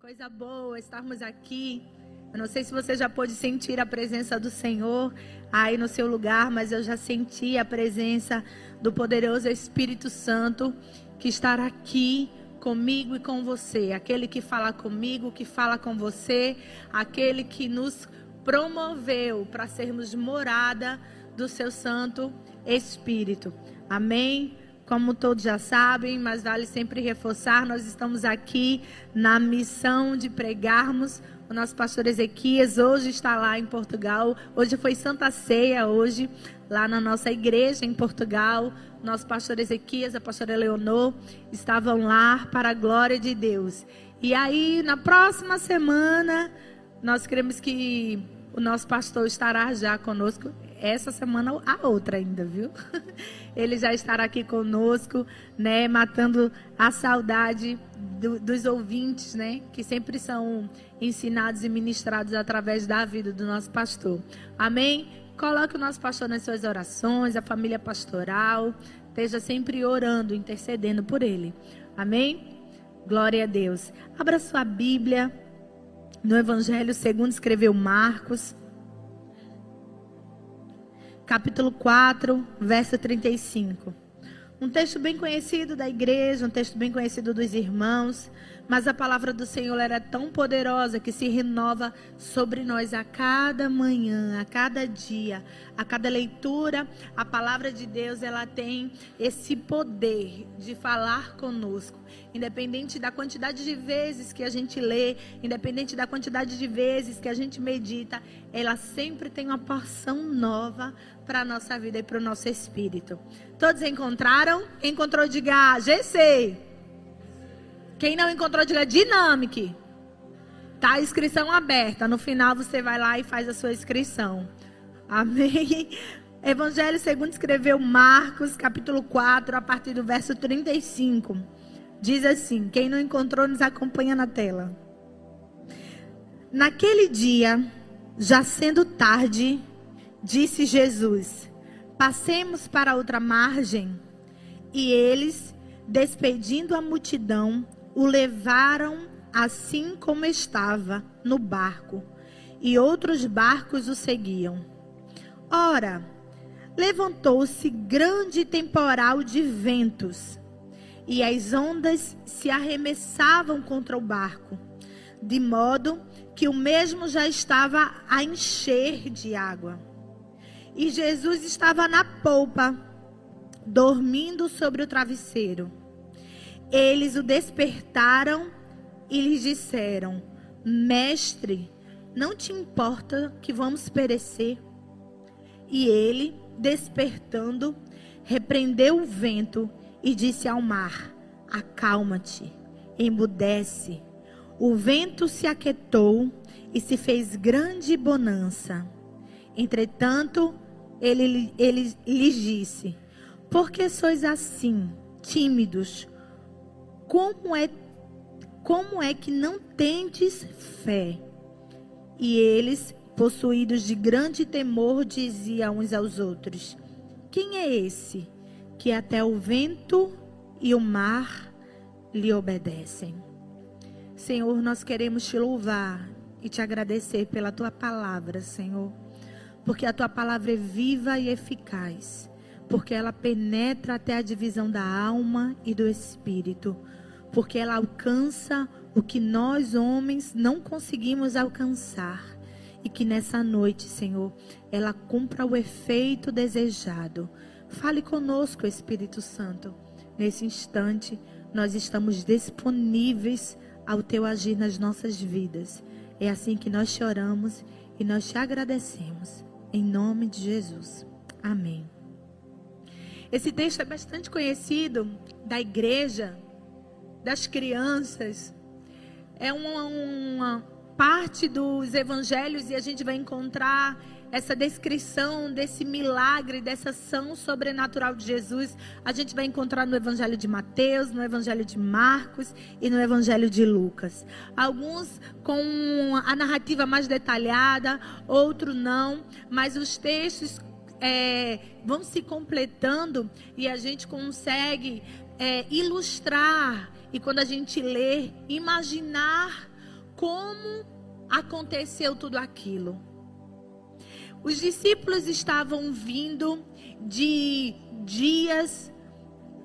Coisa boa estarmos aqui. Eu não sei se você já pôde sentir a presença do Senhor aí no seu lugar, mas eu já senti a presença do poderoso Espírito Santo que estará aqui comigo e com você. Aquele que fala comigo, que fala com você, aquele que nos promoveu para sermos morada do seu Santo Espírito. Amém? Como todos já sabem, mas vale sempre reforçar, nós estamos aqui na missão de pregarmos. O nosso pastor Ezequias hoje está lá em Portugal. Hoje foi Santa Ceia, hoje, lá na nossa igreja em Portugal. Nosso pastor Ezequias, a pastora Leonor, estavam lá para a glória de Deus. E aí, na próxima semana, nós queremos que o nosso pastor estará já conosco essa semana a outra ainda, viu? Ele já estará aqui conosco, né, matando a saudade do, dos ouvintes, né, que sempre são ensinados e ministrados através da vida do nosso pastor. Amém? Coloque o nosso pastor nas suas orações, a família pastoral, esteja sempre orando, intercedendo por ele. Amém? Glória a Deus. Abra sua Bíblia no Evangelho segundo escreveu Marcos capítulo 4, verso 35. Um texto bem conhecido da igreja, um texto bem conhecido dos irmãos, mas a palavra do Senhor era tão poderosa que se renova sobre nós a cada manhã, a cada dia, a cada leitura. A palavra de Deus, ela tem esse poder de falar conosco, independente da quantidade de vezes que a gente lê, independente da quantidade de vezes que a gente medita, ela sempre tem uma porção nova para a nossa vida e para o nosso espírito. Todos encontraram? Encontrou, diga GC. Quem não encontrou, diga Dinamic. Tá a inscrição aberta. No final você vai lá e faz a sua inscrição. Amém. Evangelho segundo escreveu Marcos, capítulo 4, a partir do verso 35. Diz assim: Quem não encontrou, nos acompanha na tela. Naquele dia, já sendo tarde, Disse Jesus: Passemos para outra margem. E eles, despedindo a multidão, o levaram assim como estava no barco, e outros barcos o seguiam. Ora, levantou-se grande temporal de ventos, e as ondas se arremessavam contra o barco, de modo que o mesmo já estava a encher de água. E Jesus estava na polpa, dormindo sobre o travesseiro. Eles o despertaram e lhes disseram: Mestre, não te importa que vamos perecer? E ele, despertando, repreendeu o vento e disse ao mar: Acalma-te, embudece. O vento se aquietou e se fez grande bonança. Entretanto, ele, ele lhes disse: Por que sois assim, tímidos? Como é, como é que não tendes fé? E eles, possuídos de grande temor, diziam uns aos outros: Quem é esse que até o vento e o mar lhe obedecem? Senhor, nós queremos te louvar e te agradecer pela tua palavra, Senhor porque a tua palavra é viva e eficaz, porque ela penetra até a divisão da alma e do espírito, porque ela alcança o que nós homens não conseguimos alcançar. E que nessa noite, Senhor, ela cumpra o efeito desejado. Fale conosco, Espírito Santo. Nesse instante, nós estamos disponíveis ao teu agir nas nossas vidas. É assim que nós choramos e nós te agradecemos. Em nome de Jesus. Amém. Esse texto é bastante conhecido da igreja, das crianças. É uma, uma parte dos evangelhos e a gente vai encontrar essa descrição desse milagre, dessa ação sobrenatural de Jesus, a gente vai encontrar no Evangelho de Mateus, no Evangelho de Marcos e no Evangelho de Lucas. Alguns com a narrativa mais detalhada, outros não, mas os textos é, vão se completando e a gente consegue é, ilustrar e quando a gente lê, imaginar como aconteceu tudo aquilo. Os discípulos estavam vindo de dias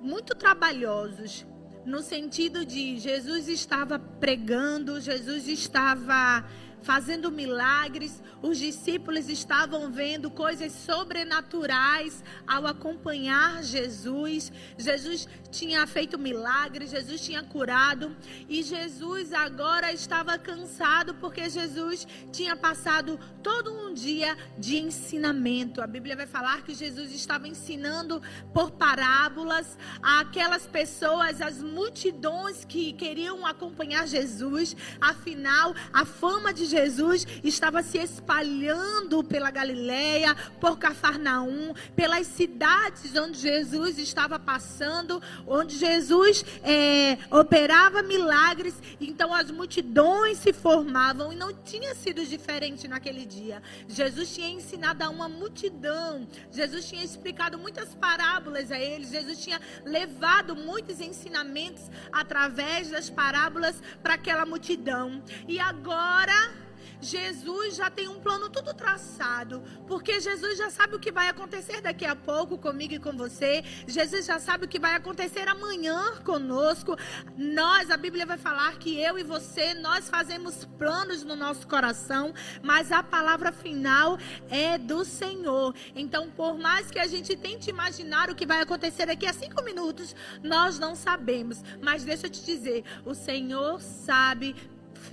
muito trabalhosos, no sentido de Jesus estava pregando, Jesus estava fazendo milagres, os discípulos estavam vendo coisas sobrenaturais ao acompanhar Jesus. Jesus tinha feito milagres, Jesus tinha curado e Jesus agora estava cansado porque Jesus tinha passado todo um dia de ensinamento. A Bíblia vai falar que Jesus estava ensinando por parábolas aquelas pessoas, as multidões que queriam acompanhar Jesus. Afinal, a fama de Jesus estava se espalhando pela Galileia, por Cafarnaum, pelas cidades onde Jesus estava passando, onde Jesus é, operava milagres. Então as multidões se formavam e não tinha sido diferente naquele dia. Jesus tinha ensinado a uma multidão, Jesus tinha explicado muitas parábolas a eles, Jesus tinha levado muitos ensinamentos através das parábolas para aquela multidão. E agora Jesus já tem um plano tudo traçado, porque Jesus já sabe o que vai acontecer daqui a pouco comigo e com você. Jesus já sabe o que vai acontecer amanhã conosco. Nós, a Bíblia vai falar que eu e você, nós fazemos planos no nosso coração, mas a palavra final é do Senhor. Então, por mais que a gente tente imaginar o que vai acontecer daqui a cinco minutos, nós não sabemos. Mas deixa eu te dizer, o Senhor sabe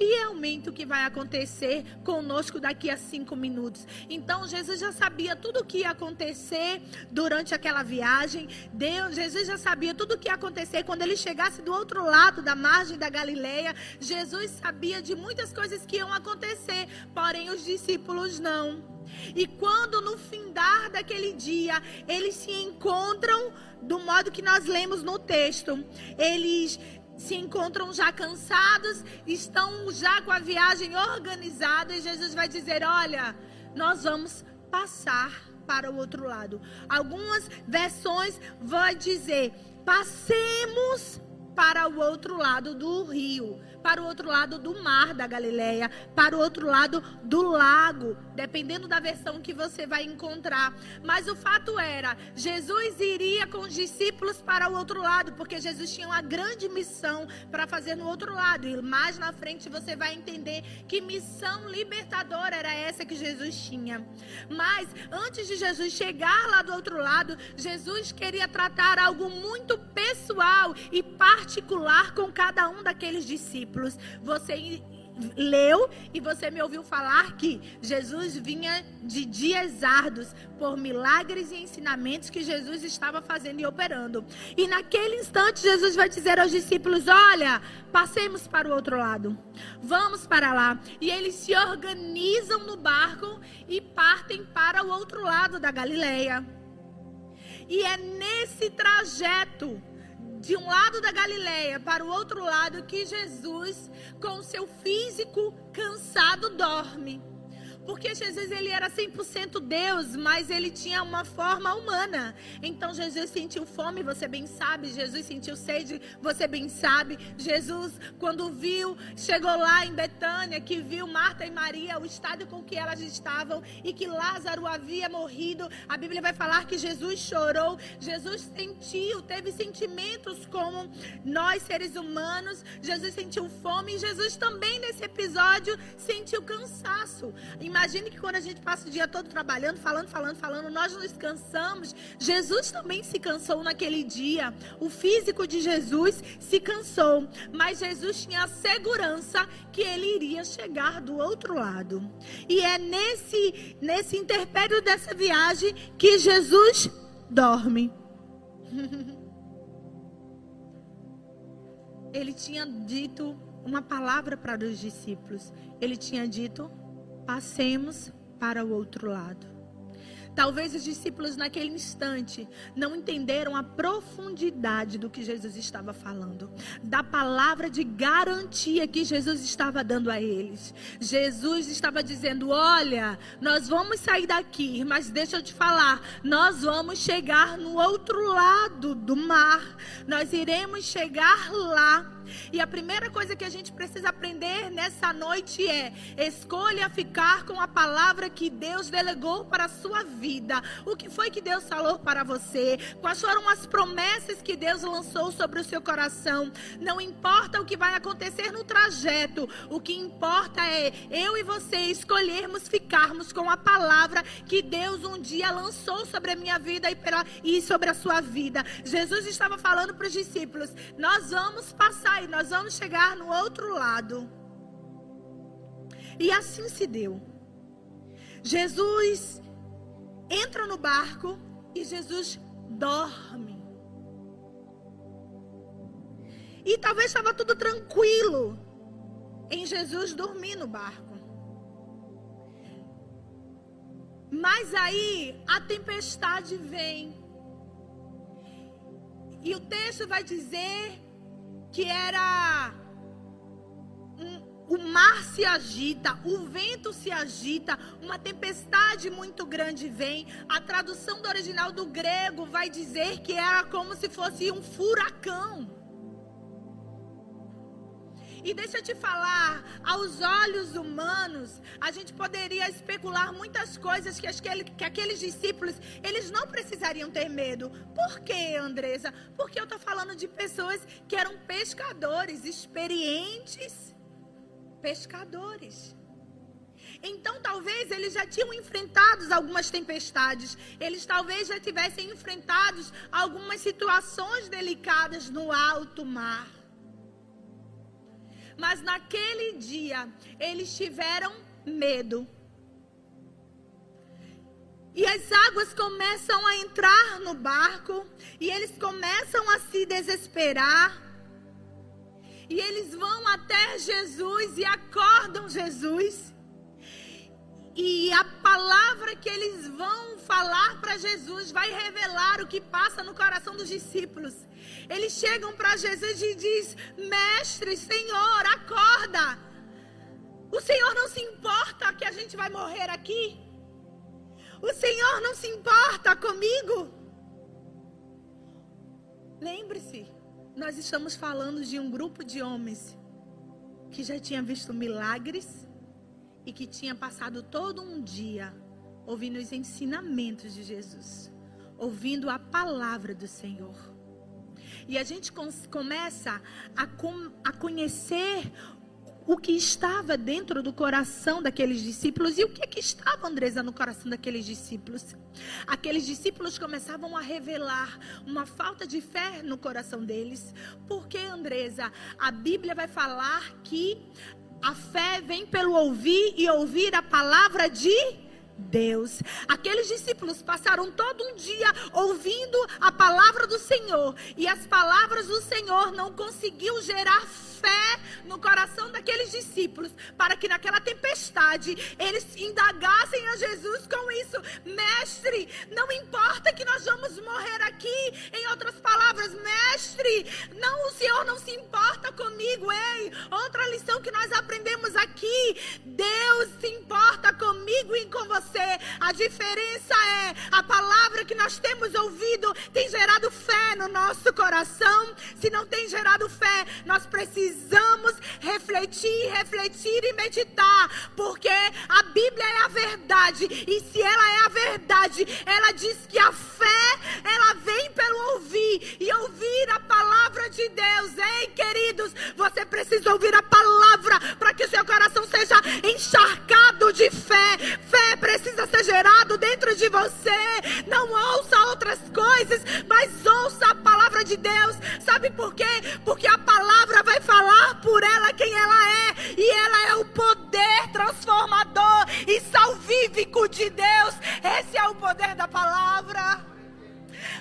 fielmente o que vai acontecer conosco daqui a cinco minutos. Então, Jesus já sabia tudo o que ia acontecer durante aquela viagem. Deus, Jesus já sabia tudo o que ia acontecer quando ele chegasse do outro lado da margem da Galileia. Jesus sabia de muitas coisas que iam acontecer, porém os discípulos não. E quando no findar daquele dia eles se encontram do modo que nós lemos no texto, eles se encontram já cansados, estão já com a viagem organizada e Jesus vai dizer: Olha, nós vamos passar para o outro lado. Algumas versões vão dizer: Passemos para o outro lado do rio para o outro lado do mar da Galileia, para o outro lado do lago, dependendo da versão que você vai encontrar. Mas o fato era, Jesus iria com os discípulos para o outro lado, porque Jesus tinha uma grande missão para fazer no outro lado. E mais na frente você vai entender que missão libertadora era essa que Jesus tinha. Mas antes de Jesus chegar lá do outro lado, Jesus queria tratar algo muito pessoal e particular com cada um daqueles discípulos discípulos, você leu e você me ouviu falar que Jesus vinha de dias árduos por milagres e ensinamentos que Jesus estava fazendo e operando. E naquele instante Jesus vai dizer aos discípulos: "Olha, passemos para o outro lado. Vamos para lá". E eles se organizam no barco e partem para o outro lado da Galileia. E é nesse trajeto de um lado da Galileia para o outro lado que Jesus, com seu físico cansado, dorme. Porque Jesus ele era 100% Deus, mas ele tinha uma forma humana. Então Jesus sentiu fome, você bem sabe. Jesus sentiu sede, você bem sabe. Jesus, quando viu, chegou lá em Betânia, que viu Marta e Maria, o estado com que elas estavam e que Lázaro havia morrido. A Bíblia vai falar que Jesus chorou. Jesus sentiu, teve sentimentos como nós seres humanos. Jesus sentiu fome Jesus também nesse episódio sentiu cansaço. Imagina Imagine que quando a gente passa o dia todo trabalhando, falando, falando, falando, nós nos cansamos. Jesus também se cansou naquele dia. O físico de Jesus se cansou, mas Jesus tinha a segurança que ele iria chegar do outro lado. E é nesse nesse interpério dessa viagem que Jesus dorme. ele tinha dito uma palavra para os discípulos. Ele tinha dito: passemos para o outro lado. Talvez os discípulos naquele instante não entenderam a profundidade do que Jesus estava falando, da palavra de garantia que Jesus estava dando a eles. Jesus estava dizendo: Olha, nós vamos sair daqui, mas deixa eu te falar, nós vamos chegar no outro lado do mar, nós iremos chegar lá. E a primeira coisa que a gente precisa aprender nessa noite é: escolha ficar com a palavra que Deus delegou para a sua vida. O que foi que Deus falou para você? Quais foram as promessas que Deus lançou sobre o seu coração? Não importa o que vai acontecer no trajeto, o que importa é eu e você escolhermos ficarmos com a palavra que Deus um dia lançou sobre a minha vida e, pela, e sobre a sua vida. Jesus estava falando para os discípulos: nós vamos passar e nós vamos chegar no outro lado. E assim se deu. Jesus entra no barco e Jesus dorme. E talvez estava tudo tranquilo em Jesus dormir no barco. Mas aí a tempestade vem. E o texto vai dizer que era o mar se agita, o vento se agita, uma tempestade muito grande vem. A tradução do original do grego vai dizer que era como se fosse um furacão. E deixa eu te falar, aos olhos humanos, a gente poderia especular muitas coisas que, aquele, que aqueles discípulos, eles não precisariam ter medo. Por quê, Andresa? Porque eu estou falando de pessoas que eram pescadores, experientes pescadores. Então, talvez eles já tinham enfrentado algumas tempestades, eles talvez já tivessem enfrentado algumas situações delicadas no alto mar. Mas naquele dia, eles tiveram medo. E as águas começam a entrar no barco, e eles começam a se desesperar. E eles vão até Jesus e acordam Jesus. E a palavra que eles vão falar para Jesus vai revelar o que passa no coração dos discípulos. Eles chegam para Jesus e diz: "Mestre, Senhor, acorda. O Senhor não se importa que a gente vai morrer aqui? O Senhor não se importa comigo?" Lembre-se, nós estamos falando de um grupo de homens que já tinha visto milagres e que tinha passado todo um dia ouvindo os ensinamentos de Jesus, ouvindo a palavra do Senhor. E a gente começa a, com, a conhecer o que estava dentro do coração daqueles discípulos. E o que, que estava, Andresa, no coração daqueles discípulos? Aqueles discípulos começavam a revelar uma falta de fé no coração deles. Porque, Andresa, a Bíblia vai falar que a fé vem pelo ouvir e ouvir a palavra de Deus. Aqueles discípulos passaram todo um dia ouvindo a palavra do Senhor e as palavras do Senhor não conseguiu gerar fé no coração daqueles discípulos para que naquela tempestade eles indagassem a Jesus com isso. Mestre, não importa que nós vamos morrer aqui. Em outras palavras, mestre, não o Senhor não se importa comigo. Ei, outra lição que nós aprendemos aqui, Deus se importa comigo e com você. A diferença é a palavra que nós temos ouvido tem gerado fé no nosso coração. Se não tem gerado fé, nós precisamos precisamos refletir, refletir e meditar, porque a Bíblia é a verdade, e se ela é a verdade, ela diz que a fé, ela vem pelo ouvir, e ouvir a palavra de Deus. Ei, queridos, você precisa ouvir a palavra para que o seu coração seja encharcado de fé. Fé precisa ser gerado dentro de você. Não ouça outras coisas, mas ouça a palavra de Deus. Sabe por quê? Porque ela é o poder transformador e salvífico de Deus. Esse é o poder da palavra.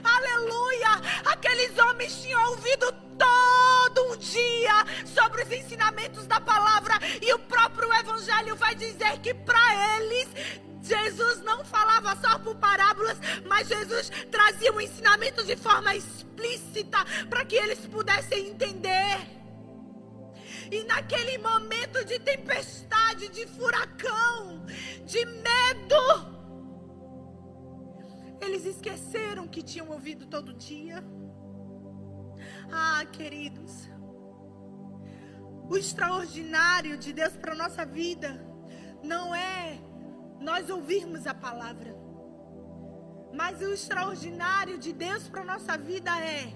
Aleluia! Aqueles homens tinham ouvido todo um dia sobre os ensinamentos da palavra e o próprio evangelho vai dizer que para eles Jesus não falava só por parábolas, mas Jesus trazia o ensinamento de forma explícita para que eles pudessem entender. E naquele momento de tempestade, de furacão, de medo, eles esqueceram que tinham ouvido todo dia. Ah, queridos, o extraordinário de Deus para nossa vida não é nós ouvirmos a palavra, mas o extraordinário de Deus para nossa vida é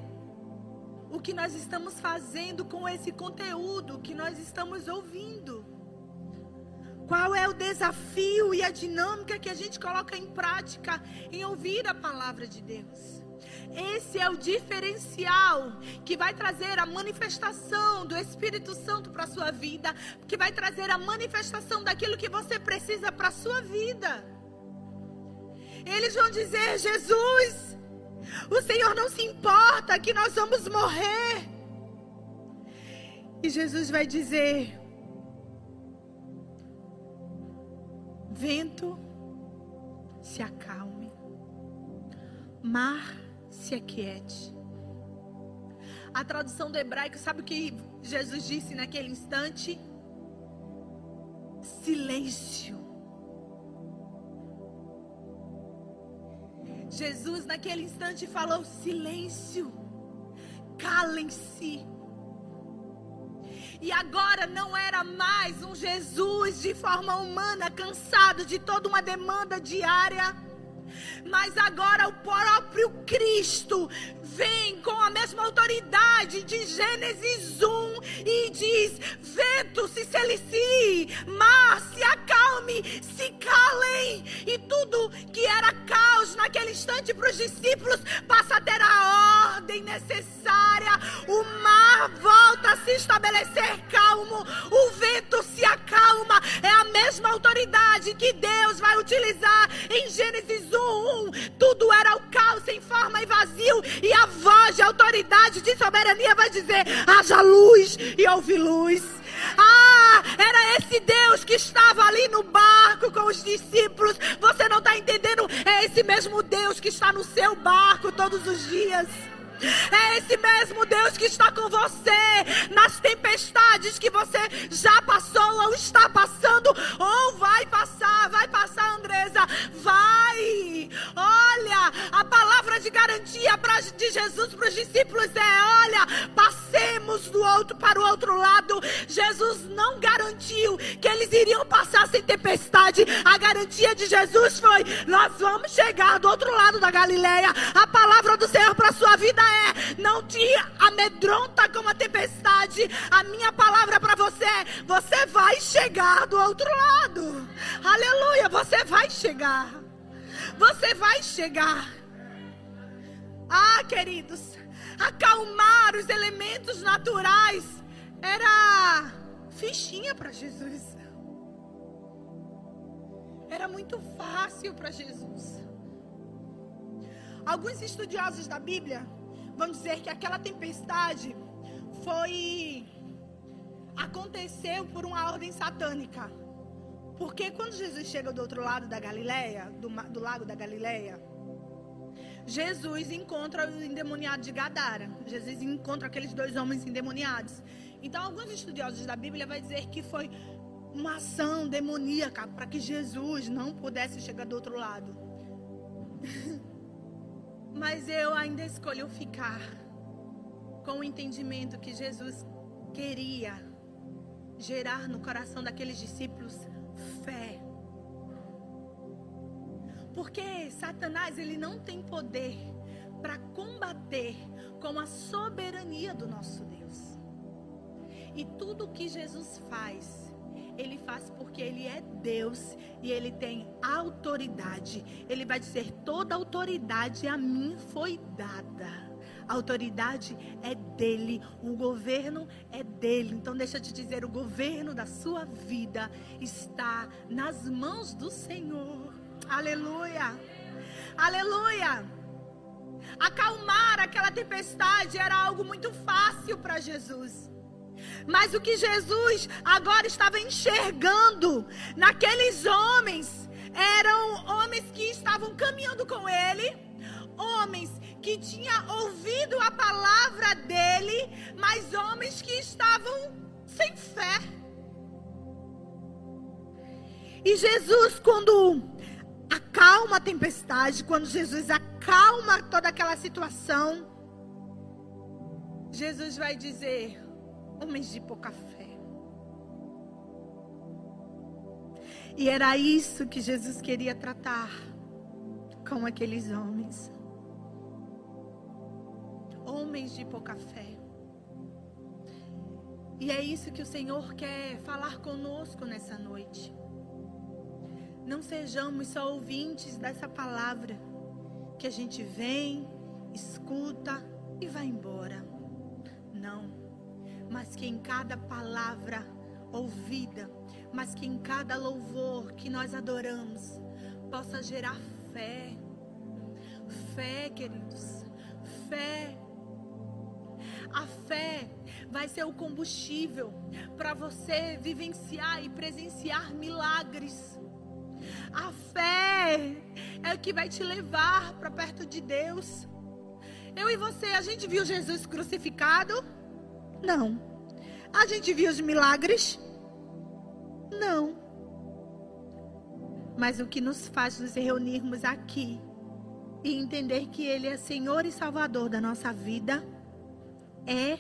o que nós estamos fazendo com esse conteúdo que nós estamos ouvindo. Qual é o desafio e a dinâmica que a gente coloca em prática em ouvir a palavra de Deus? Esse é o diferencial que vai trazer a manifestação do Espírito Santo para a sua vida, que vai trazer a manifestação daquilo que você precisa para a sua vida. Eles vão dizer: Jesus, o Senhor não se importa que nós vamos morrer. E Jesus vai dizer: Vento, se acalme, mar, se aquiete. A tradução do hebraico, sabe o que Jesus disse naquele instante? Silêncio. Jesus, naquele instante, falou: silêncio, calem-se. E agora não era mais um Jesus de forma humana, cansado de toda uma demanda diária mas agora o próprio Cristo vem com a mesma autoridade de Gênesis 1 e diz: vento se selicie, mar se acalme, se calem. E tudo que era caos naquele instante para os discípulos passa a ter a ordem necessária. O mar volta a se estabelecer calmo, o vento se acalma. É a mesma autoridade que Deus vai utilizar em Gênesis 1. Tudo era o caos sem forma e vazio, e a voz de autoridade, de soberania vai dizer: haja luz e houve luz. Ah, era esse Deus que estava ali no barco com os discípulos. Você não está entendendo? É esse mesmo Deus que está no seu barco todos os dias. É esse mesmo Deus que está com você nas tempestades que você já passou ou está passando ou vai passar, vai passar, Andresa, vai. Olha, a palavra de garantia pra, de Jesus para os discípulos é: olha, passemos do outro para o outro lado. Jesus não garantiu que eles iriam passar sem tempestade. A garantia de Jesus foi: nós vamos chegar do outro lado da Galileia. A palavra do Senhor para sua vida é: não te amedronta com a tempestade. A minha palavra para você é: você vai chegar do outro lado. Aleluia, você vai chegar. Você vai chegar. Ah, queridos, acalmar os elementos naturais era fichinha para Jesus. Era muito fácil para Jesus. Alguns estudiosos da Bíblia vão dizer que aquela tempestade foi aconteceu por uma ordem satânica. Porque quando Jesus chega do outro lado da Galileia, do, do lago da Galileia, Jesus encontra o endemoniado de Gadara. Jesus encontra aqueles dois homens endemoniados. Então, alguns estudiosos da Bíblia vão dizer que foi uma ação demoníaca para que Jesus não pudesse chegar do outro lado. Mas eu ainda escolho ficar com o entendimento que Jesus queria gerar no coração daqueles discípulos fé. Porque Satanás ele não tem poder para combater com a soberania do nosso Deus. E tudo que Jesus faz ele faz porque ele é Deus e ele tem autoridade. Ele vai dizer: toda autoridade a mim foi dada. A autoridade é dele, o governo é dele. Então, deixa eu te dizer: o governo da sua vida está nas mãos do Senhor. Aleluia, aleluia. Acalmar aquela tempestade era algo muito fácil para Jesus. Mas o que Jesus agora estava enxergando naqueles homens eram homens que estavam caminhando com ele, homens que tinham ouvido a palavra dele, mas homens que estavam sem fé. E Jesus, quando acalma a tempestade, quando Jesus acalma toda aquela situação, Jesus vai dizer: homens de pouca fé. E era isso que Jesus queria tratar com aqueles homens. Homens de pouca fé. E é isso que o Senhor quer falar conosco nessa noite. Não sejamos só ouvintes dessa palavra que a gente vem, escuta e vai embora. Não. Mas que em cada palavra ouvida, mas que em cada louvor que nós adoramos possa gerar fé. Fé, queridos. Fé. A fé vai ser o combustível para você vivenciar e presenciar milagres. A fé é o que vai te levar para perto de Deus. Eu e você, a gente viu Jesus crucificado? Não. A gente viu os milagres? Não. Mas o que nos faz nos reunirmos aqui e entender que Ele é Senhor e Salvador da nossa vida é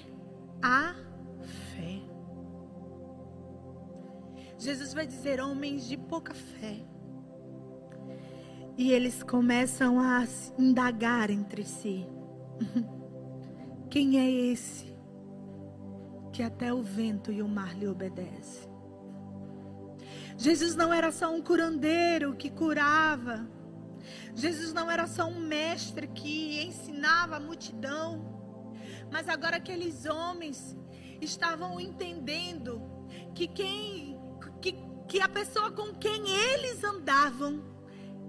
a fé. Jesus vai dizer: homens de pouca fé. E eles começam a indagar entre si: quem é esse que até o vento e o mar lhe obedecem? Jesus não era só um curandeiro que curava. Jesus não era só um mestre que ensinava a multidão. Mas agora aqueles homens estavam entendendo que quem que, que a pessoa com quem eles andavam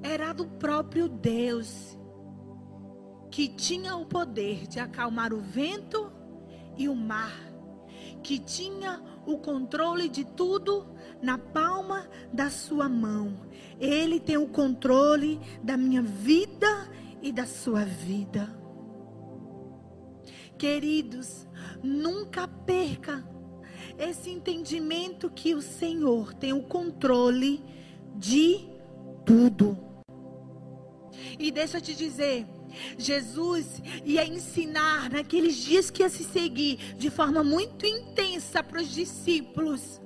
era do próprio Deus, que tinha o poder de acalmar o vento e o mar, que tinha o controle de tudo na palma da sua mão. Ele tem o controle da minha vida e da sua vida. Queridos, nunca perca esse entendimento que o Senhor tem o controle de tudo. E deixa eu te dizer, Jesus ia ensinar naqueles dias que ia se seguir de forma muito intensa para os discípulos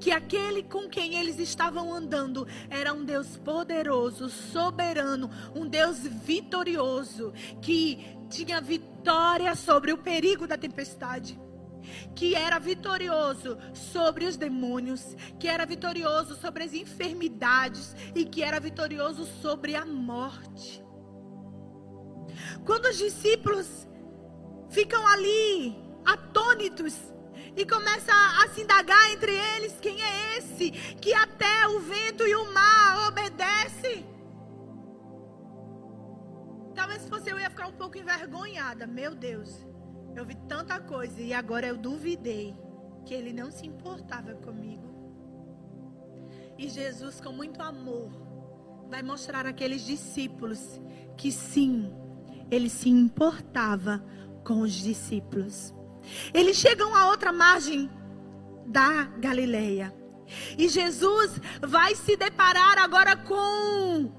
que aquele com quem eles estavam andando era um Deus poderoso, soberano, um Deus vitorioso, que tinha vitória sobre o perigo da tempestade que era vitorioso sobre os demônios, que era vitorioso sobre as enfermidades e que era vitorioso sobre a morte. Quando os discípulos ficam ali atônitos e começam a se indagar entre eles: quem é esse que até o vento e o mar obedece? Talvez se fosse eu ia ficar um pouco envergonhada. Meu Deus. Eu vi tanta coisa e agora eu duvidei que ele não se importava comigo. E Jesus, com muito amor, vai mostrar àqueles discípulos que sim, ele se importava com os discípulos. Eles chegam à outra margem da Galileia. E Jesus vai se deparar agora com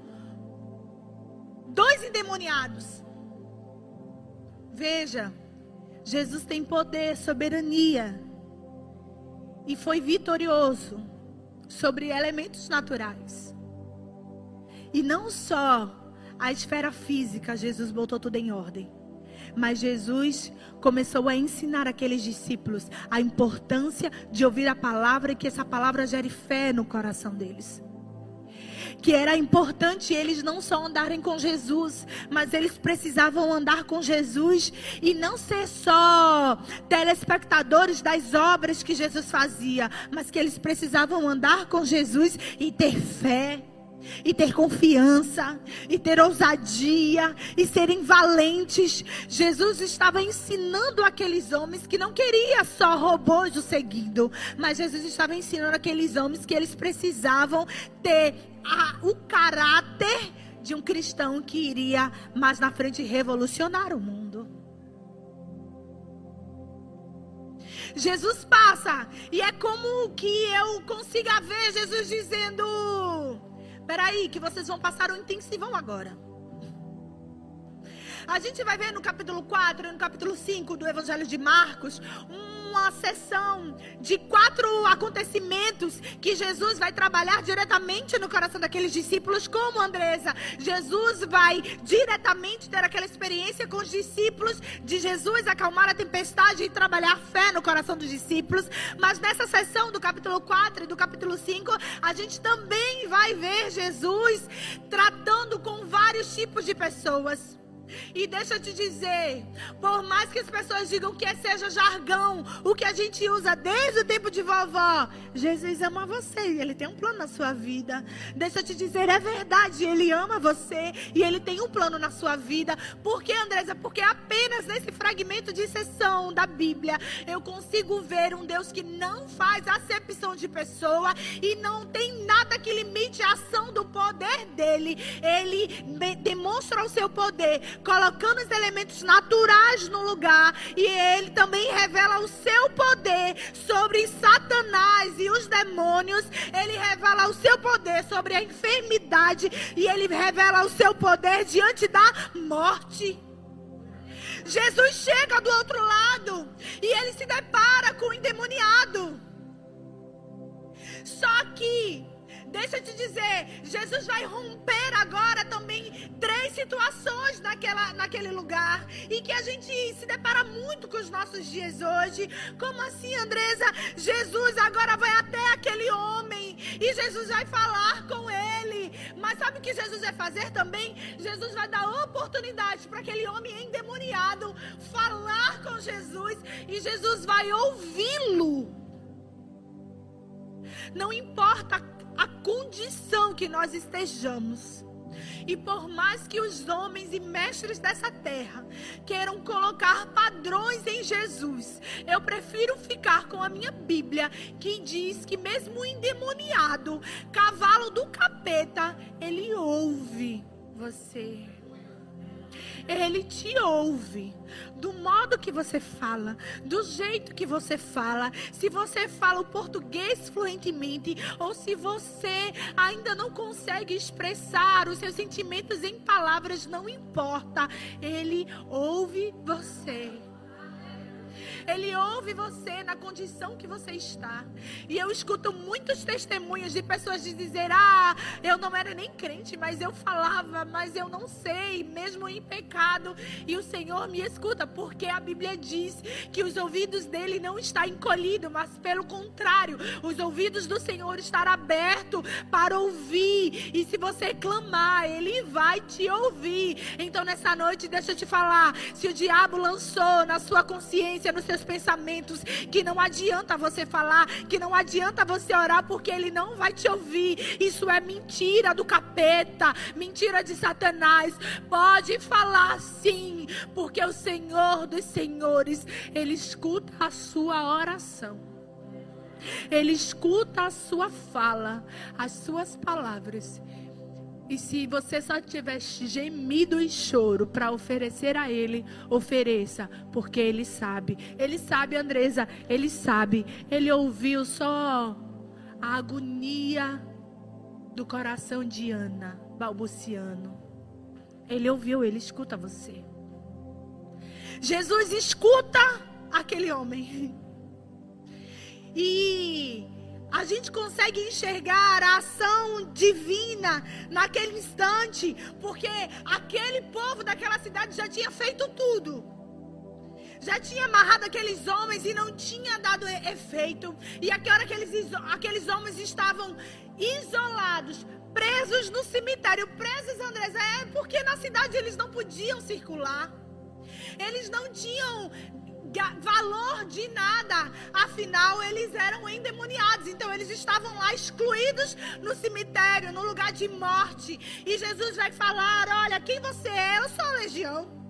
dois endemoniados. Veja, Jesus tem poder, soberania. E foi vitorioso sobre elementos naturais. E não só a esfera física, Jesus botou tudo em ordem. Mas Jesus começou a ensinar aqueles discípulos a importância de ouvir a palavra e que essa palavra gere fé no coração deles que era importante eles não só andarem com Jesus, mas eles precisavam andar com Jesus e não ser só telespectadores das obras que Jesus fazia, mas que eles precisavam andar com Jesus e ter fé. E ter confiança, e ter ousadia, e serem valentes. Jesus estava ensinando aqueles homens que não queria só robôs o seguindo, mas Jesus estava ensinando aqueles homens que eles precisavam ter a, o caráter de um cristão que iria mais na frente revolucionar o mundo. Jesus passa e é como que eu consiga ver Jesus dizendo: Peraí, que vocês vão passar o intensivão agora. A gente vai ver no capítulo 4 e no capítulo 5 do Evangelho de Marcos uma sessão de quatro acontecimentos que Jesus vai trabalhar diretamente no coração daqueles discípulos, como Andresa. Jesus vai diretamente ter aquela experiência com os discípulos de Jesus acalmar a tempestade e trabalhar fé no coração dos discípulos. Mas nessa sessão do capítulo 4 e do capítulo 5, a gente também vai ver Jesus tratando com vários tipos de pessoas. E deixa eu te dizer, por mais que as pessoas digam que seja jargão, o que a gente usa desde o tempo de vovó, Jesus ama você e ele tem um plano na sua vida. Deixa eu te dizer, é verdade, ele ama você e ele tem um plano na sua vida. Por que, Andresa? Porque apenas nesse fragmento de sessão da Bíblia eu consigo ver um Deus que não faz acepção de pessoa e não tem nada que limite a ação do poder dele. Ele demonstra o seu poder colocando os elementos naturais no lugar, e ele também revela o seu poder sobre Satanás e os demônios. Ele revela o seu poder sobre a enfermidade e ele revela o seu poder diante da morte. Jesus chega do outro lado e ele se depara com o endemoniado. Só que Deixa eu te dizer, Jesus vai romper agora também três situações naquela, naquele lugar. E que a gente se depara muito com os nossos dias hoje. Como assim, Andresa? Jesus agora vai até aquele homem. E Jesus vai falar com ele. Mas sabe o que Jesus vai fazer também? Jesus vai dar oportunidade para aquele homem endemoniado falar com Jesus. E Jesus vai ouvi-lo. Não importa a condição que nós estejamos. E por mais que os homens e mestres dessa terra queiram colocar padrões em Jesus, eu prefiro ficar com a minha Bíblia, que diz que mesmo endemoniado, cavalo do capeta, ele ouve você. Ele te ouve. Do modo que você fala, do jeito que você fala, se você fala o português fluentemente ou se você ainda não consegue expressar os seus sentimentos em palavras, não importa. Ele ouve você. Ele ouve você na condição que você está. E eu escuto muitos testemunhos de pessoas de dizer: Ah, eu não era nem crente, mas eu falava, mas eu não sei, mesmo em pecado. E o Senhor me escuta, porque a Bíblia diz que os ouvidos dele não estão encolhidos, mas pelo contrário, os ouvidos do Senhor estão abertos para ouvir. E se você clamar, ele vai te ouvir. Então nessa noite, deixa eu te falar: se o diabo lançou na sua consciência, no seu seus pensamentos, que não adianta você falar, que não adianta você orar, porque ele não vai te ouvir. Isso é mentira do capeta, mentira de Satanás. Pode falar sim, porque o Senhor dos Senhores, ele escuta a sua oração. Ele escuta a sua fala, as suas palavras. E se você só tiver gemido e choro para oferecer a Ele, ofereça, porque Ele sabe. Ele sabe, Andresa, Ele sabe. Ele ouviu só a agonia do coração de Ana, balbuciando. Ele ouviu, ele escuta você. Jesus escuta aquele homem. E a gente consegue enxergar a ação divina naquele instante, porque aquele povo daquela cidade já tinha feito tudo. Já tinha amarrado aqueles homens e não tinha dado efeito. E aquela aqueles, aqueles homens estavam isolados, presos no cemitério. Presos, Andrés, é porque na cidade eles não podiam circular. Eles não tinham valor de nada. Afinal, eles eram endemoniados. Então, eles estavam lá excluídos no cemitério, no lugar de morte. E Jesus vai falar: Olha, quem você é? Eu sou a legião.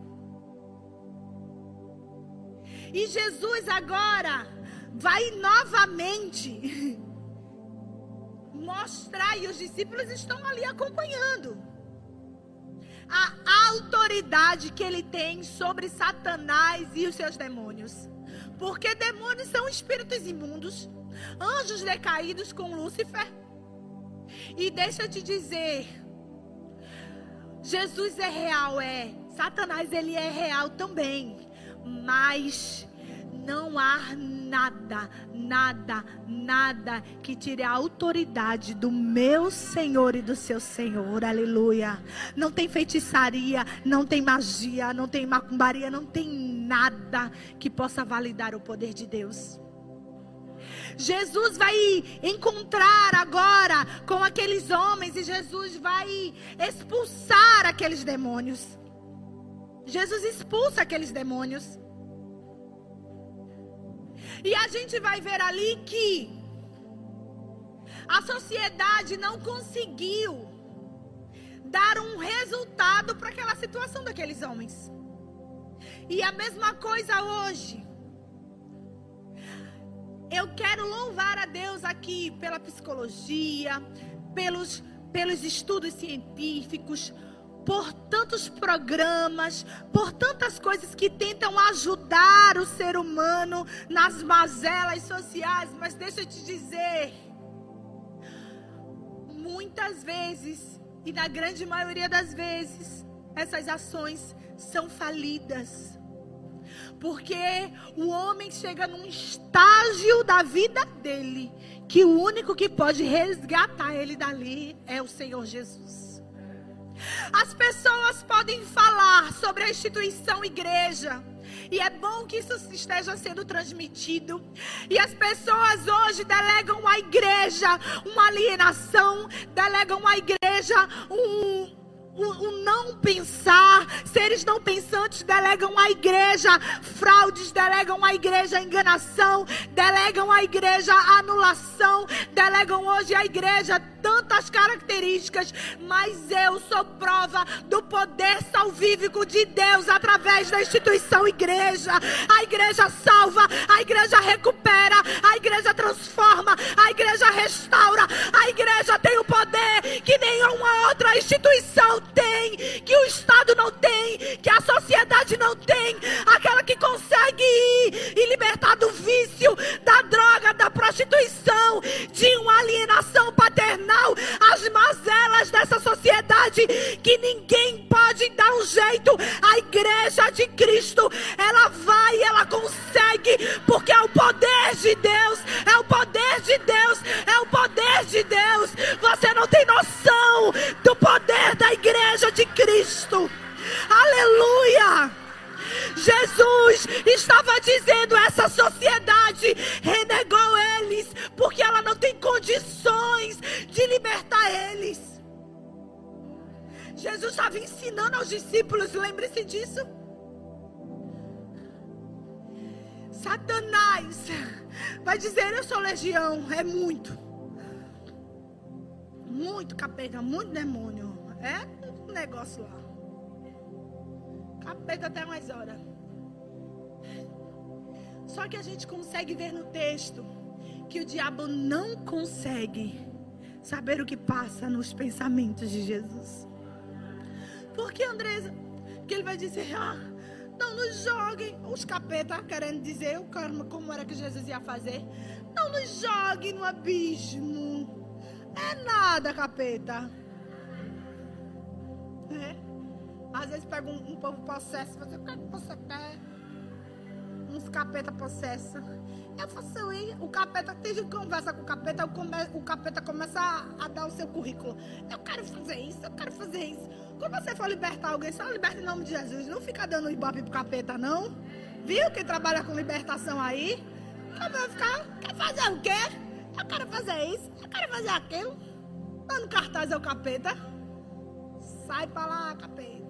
E Jesus agora vai novamente mostrar, e os discípulos estão ali acompanhando a autoridade que ele tem sobre Satanás e os seus demônios. Porque demônios são espíritos imundos, anjos decaídos com Lúcifer. E deixa eu te dizer, Jesus é real, é. Satanás ele é real também, mas não há nada, nada, nada que tire a autoridade do meu Senhor e do seu Senhor. Aleluia. Não tem feitiçaria, não tem magia, não tem macumbaria, não tem nada que possa validar o poder de Deus. Jesus vai encontrar agora com aqueles homens e Jesus vai expulsar aqueles demônios. Jesus expulsa aqueles demônios. E a gente vai ver ali que a sociedade não conseguiu dar um resultado para aquela situação daqueles homens. E a mesma coisa hoje. Eu quero louvar a Deus aqui pela psicologia, pelos, pelos estudos científicos, por tantos programas, por tantas coisas que tentam ajudar o ser humano nas mazelas sociais, mas deixa eu te dizer, muitas vezes, e na grande maioria das vezes, essas ações são falidas. Porque o homem chega num estágio da vida dele que o único que pode resgatar ele dali é o Senhor Jesus. As pessoas podem falar sobre a instituição igreja. E é bom que isso esteja sendo transmitido. E as pessoas hoje delegam à igreja uma alienação, delegam à igreja um, o, o, não pensar, seres não pensantes delegam à igreja fraudes, delegam à igreja enganação, delegam à igreja anulação, delegam hoje à igreja tantas características, mas eu sou prova do poder salvífico de Deus através da instituição igreja. A igreja salva, a igreja recupera, a igreja transforma, a igreja restaura, a igreja tem o poder que nenhuma outra instituição tem, que o Estado não tem, que a sociedade não tem, aquela que consegue ir e libertar do vício, da droga, da prostituição, de uma alienação paternal, as mazelas dessa sociedade que ninguém pode dar um jeito. A igreja de Cristo, dizer: Eu sou legião, é muito. Muito capeta, muito demônio. É um negócio lá. Capeta até mais hora. Só que a gente consegue ver no texto que o diabo não consegue saber o que passa nos pensamentos de Jesus. Por que, Andresa? Porque ele vai dizer, ah, não nos joguem. Os capeta querendo dizer o karma, como era que Jesus ia fazer. Não nos joguem no abismo. É nada, capeta. É. Às vezes pega um, um povo possesso, você, o que você quer? Uns capeta possessa. Eu faço isso. O capeta, tem conversa com o capeta, o capeta começa a, a dar o seu currículo. Eu quero fazer isso, eu quero fazer isso. Quando você for libertar alguém, só liberta em nome de Jesus. Não fica dando ibope pro capeta, não. Viu quem trabalha com libertação aí? Vai ficar, quer fazer o quê? Eu quero fazer isso, eu quero fazer aquilo. Dando cartaz ao capeta. Sai pra lá, capeta.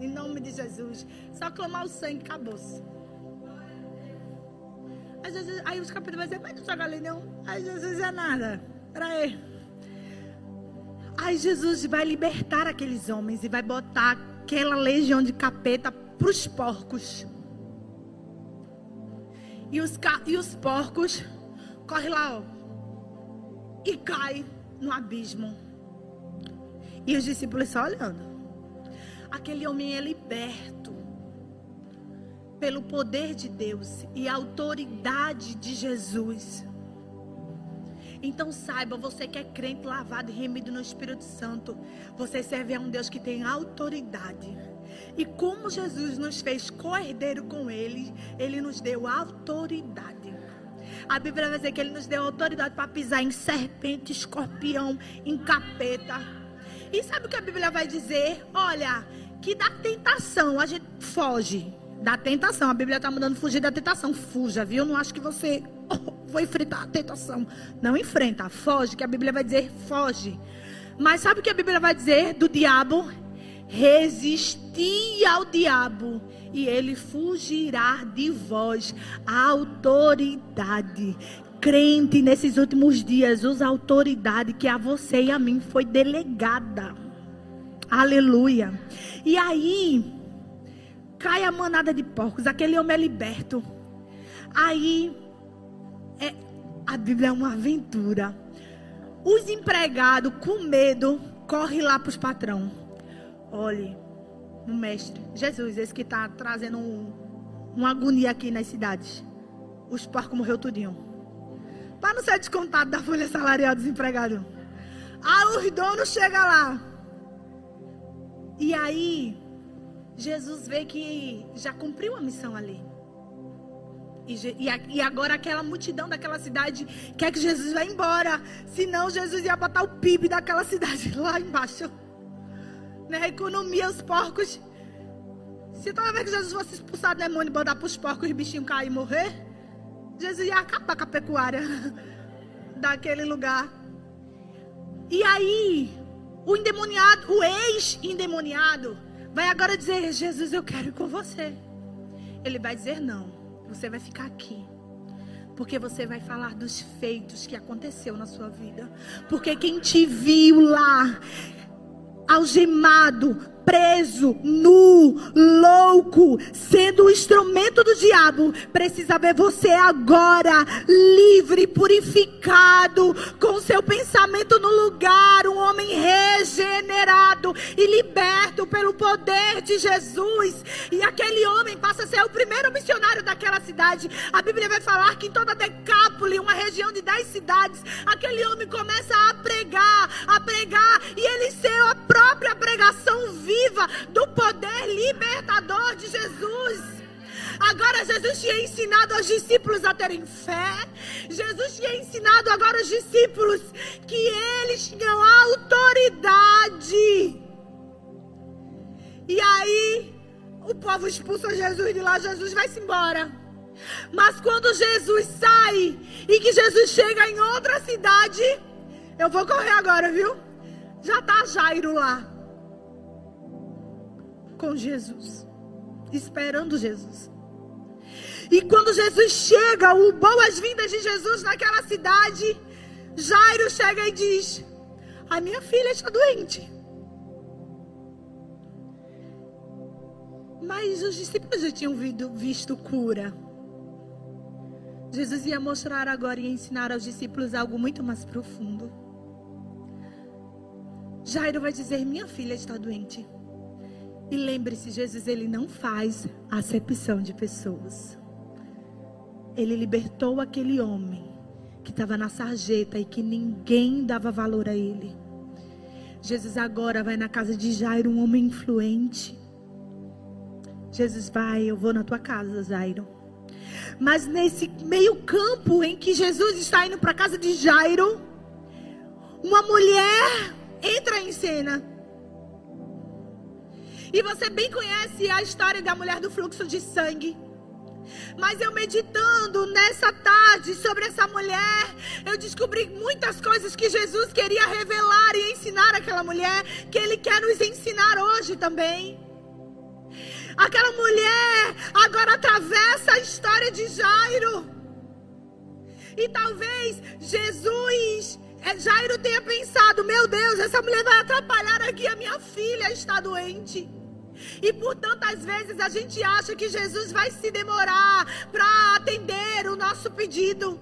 Em nome de Jesus. Só clamar o sangue, acabou-se. Aí, Jesus, aí os capítulos vão dizer, mas não joga ali não. Aí Jesus é nada. Peraí. Aí Jesus vai libertar aqueles homens e vai botar aquela legião de capeta para os porcos. E os, e os porcos correm lá, ó. E cai no abismo. E os discípulos só olhando. Aquele homem é liberto pelo poder de Deus e a autoridade de Jesus. Então saiba, você que é crente, lavado e remido no Espírito Santo, você serve a um Deus que tem autoridade. E como Jesus nos fez coerdeiro com Ele, Ele nos deu autoridade. A Bíblia vai dizer que Ele nos deu autoridade para pisar em serpente, escorpião, em capeta. E sabe o que a Bíblia vai dizer? Olha, que da tentação a gente foge. Da tentação. A Bíblia está mandando fugir da tentação. Fuja, viu? Não acho que você oh, vou enfrentar a tentação. Não enfrenta, foge, que a Bíblia vai dizer foge. Mas sabe o que a Bíblia vai dizer do diabo? Resistir ao diabo e ele fugirá de vós. A autoridade. Crente nesses últimos dias, usa a autoridade que a você e a mim foi delegada. Aleluia. E aí, cai a manada de porcos, aquele homem é liberto. Aí, é, a Bíblia é uma aventura. Os empregados, com medo, correm lá para os patrão. Olhe, o mestre, Jesus, esse que está trazendo um, uma agonia aqui nas cidades. Os porcos morreu tudinho. Para não ser descontado da folha salarial dos empregados. Aí os donos chegam lá. E aí, Jesus vê que já cumpriu a missão ali. E, e, agora aquela multidão daquela cidade quer que Jesus vá embora. Senão Jesus ia botar o PIB daquela cidade lá embaixo. Né? Economia, os porcos. Se toda vez que Jesus fosse expulsar o demônio e botar para os porcos os bichinhos cair e morrer, Jesus ia acabar com a pecuária daquele lugar. E aí, o endemoniado, o ex-endemoniado, vai agora dizer: Jesus, eu quero ir com você. Ele vai dizer: Não, você vai ficar aqui. Porque você vai falar dos feitos que aconteceu na sua vida. Porque quem te viu lá, algemado, preso, nu, louco, sendo o instrumento do diabo, precisa ver você agora livre, purificado, com seu pensamento no lugar, um homem regenerado e liberto pelo poder de Jesus. E aquele homem passa a ser o primeiro missionário daquela cidade. A Bíblia vai falar que em toda Decápole, uma região de dez cidades, aquele homem começa a pregar, a pregar, e ele ser a própria pregação viva viva do poder libertador de Jesus. Agora Jesus tinha ensinado aos discípulos a terem fé. Jesus tinha ensinado agora aos discípulos que eles tinham autoridade. E aí, o povo expulsa Jesus de lá, Jesus vai-se embora. Mas quando Jesus sai e que Jesus chega em outra cidade, eu vou correr agora, viu? Já tá Jairo lá com Jesus, esperando Jesus. E quando Jesus chega, o boas-vindas de Jesus naquela cidade, Jairo chega e diz: A minha filha está doente. Mas os discípulos já tinham visto cura. Jesus ia mostrar agora e ensinar aos discípulos algo muito mais profundo. Jairo vai dizer: Minha filha está doente. E lembre-se, Jesus ele não faz acepção de pessoas. Ele libertou aquele homem que estava na sarjeta e que ninguém dava valor a ele. Jesus agora vai na casa de Jairo, um homem influente. Jesus vai, eu vou na tua casa, Jairo. Mas nesse meio campo em que Jesus está indo para a casa de Jairo, uma mulher entra em cena. E você bem conhece a história da mulher do fluxo de sangue. Mas eu meditando nessa tarde sobre essa mulher, eu descobri muitas coisas que Jesus queria revelar e ensinar àquela mulher, que Ele quer nos ensinar hoje também. Aquela mulher agora atravessa a história de Jairo. E talvez Jesus, é, Jairo tenha pensado: meu Deus, essa mulher vai atrapalhar aqui, a minha filha está doente. E por tantas vezes a gente acha que Jesus vai se demorar para atender o nosso pedido.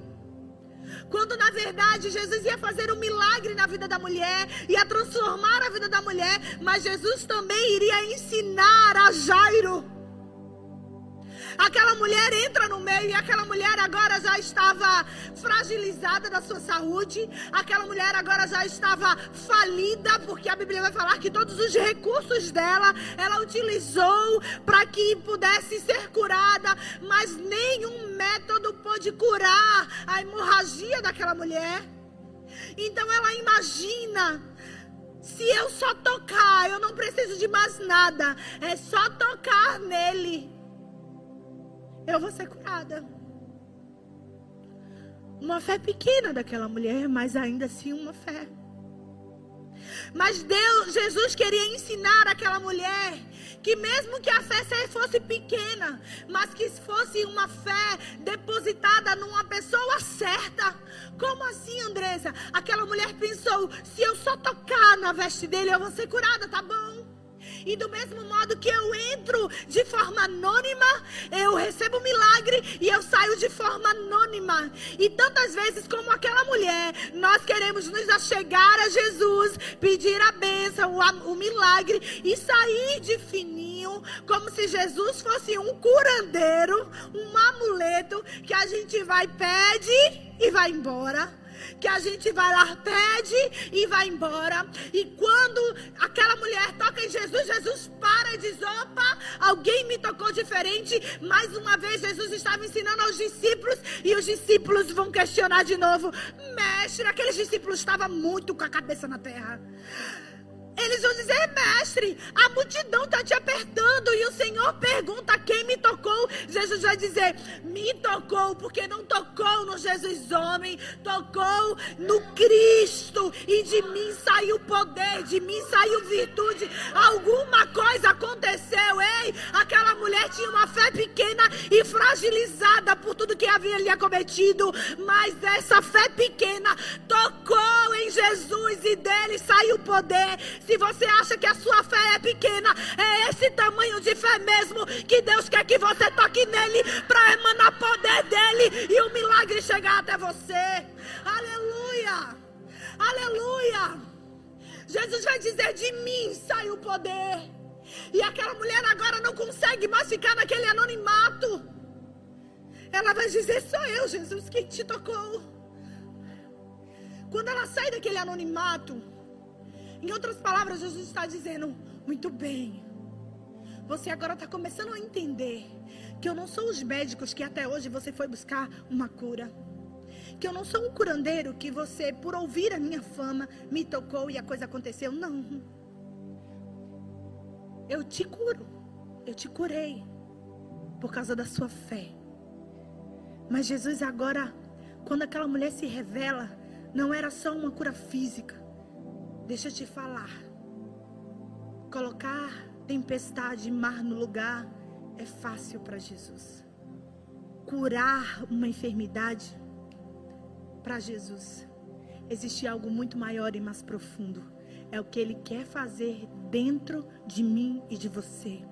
Quando na verdade Jesus ia fazer um milagre na vida da mulher, ia transformar a vida da mulher, mas Jesus também iria ensinar a Jairo Aquela mulher entra no meio e aquela mulher agora já estava fragilizada da sua saúde. Aquela mulher agora já estava falida, porque a Bíblia vai falar que todos os recursos dela ela utilizou para que pudesse ser curada, mas nenhum método pôde curar a hemorragia daquela mulher. Então ela imagina se eu só tocar, eu não preciso de mais nada. É só tocar nele eu vou ser curada. Uma fé pequena daquela mulher, mas ainda assim uma fé. Mas Deus, Jesus queria ensinar aquela mulher que mesmo que a fé fosse pequena, mas que fosse uma fé depositada numa pessoa certa. Como assim, Andressa? Aquela mulher pensou: se eu só tocar na veste dele, eu vou ser curada, tá bom? E do mesmo modo que eu entro de forma anônima, eu recebo um milagre e eu saio de forma anônima. E tantas vezes, como aquela mulher, nós queremos nos achegar a Jesus, pedir a bênção, o, o milagre e sair de fininho, como se Jesus fosse um curandeiro, um amuleto que a gente vai, pede e vai embora que a gente vai lá, pede e vai embora. E quando aquela mulher toca em Jesus, Jesus para e diz: opa, alguém me tocou diferente. Mais uma vez, Jesus estava ensinando aos discípulos e os discípulos vão questionar de novo: mestre, aqueles discípulos estavam muito com a cabeça na terra. Eles vão dizer, mestre, a multidão está te apertando e o Senhor pergunta quem me tocou. Jesus vai dizer, me tocou, porque não tocou no Jesus homem, tocou no Cristo. E de mim saiu poder, de mim saiu virtude. Alguma coisa aconteceu, ei? Aquela mulher tinha uma fé pequena e fragilizada por tudo que havia lhe acometido. Mas essa fé pequena tocou em Jesus e dele saiu poder se você acha que a sua fé é pequena, é esse tamanho de fé mesmo que Deus quer que você toque nele para emanar poder dele e o milagre chegar até você. Aleluia! Aleluia! Jesus vai dizer: De mim sai o poder. E aquela mulher agora não consegue mais ficar naquele anonimato. Ela vai dizer: Sou eu, Jesus, quem te tocou. Quando ela sai daquele anonimato, em outras palavras, Jesus está dizendo: muito bem. Você agora está começando a entender que eu não sou os médicos que até hoje você foi buscar uma cura. Que eu não sou um curandeiro que você, por ouvir a minha fama, me tocou e a coisa aconteceu. Não. Eu te curo. Eu te curei. Por causa da sua fé. Mas Jesus agora, quando aquela mulher se revela, não era só uma cura física. Deixa eu te falar. Colocar tempestade e mar no lugar é fácil para Jesus. Curar uma enfermidade para Jesus existe algo muito maior e mais profundo. É o que ele quer fazer dentro de mim e de você.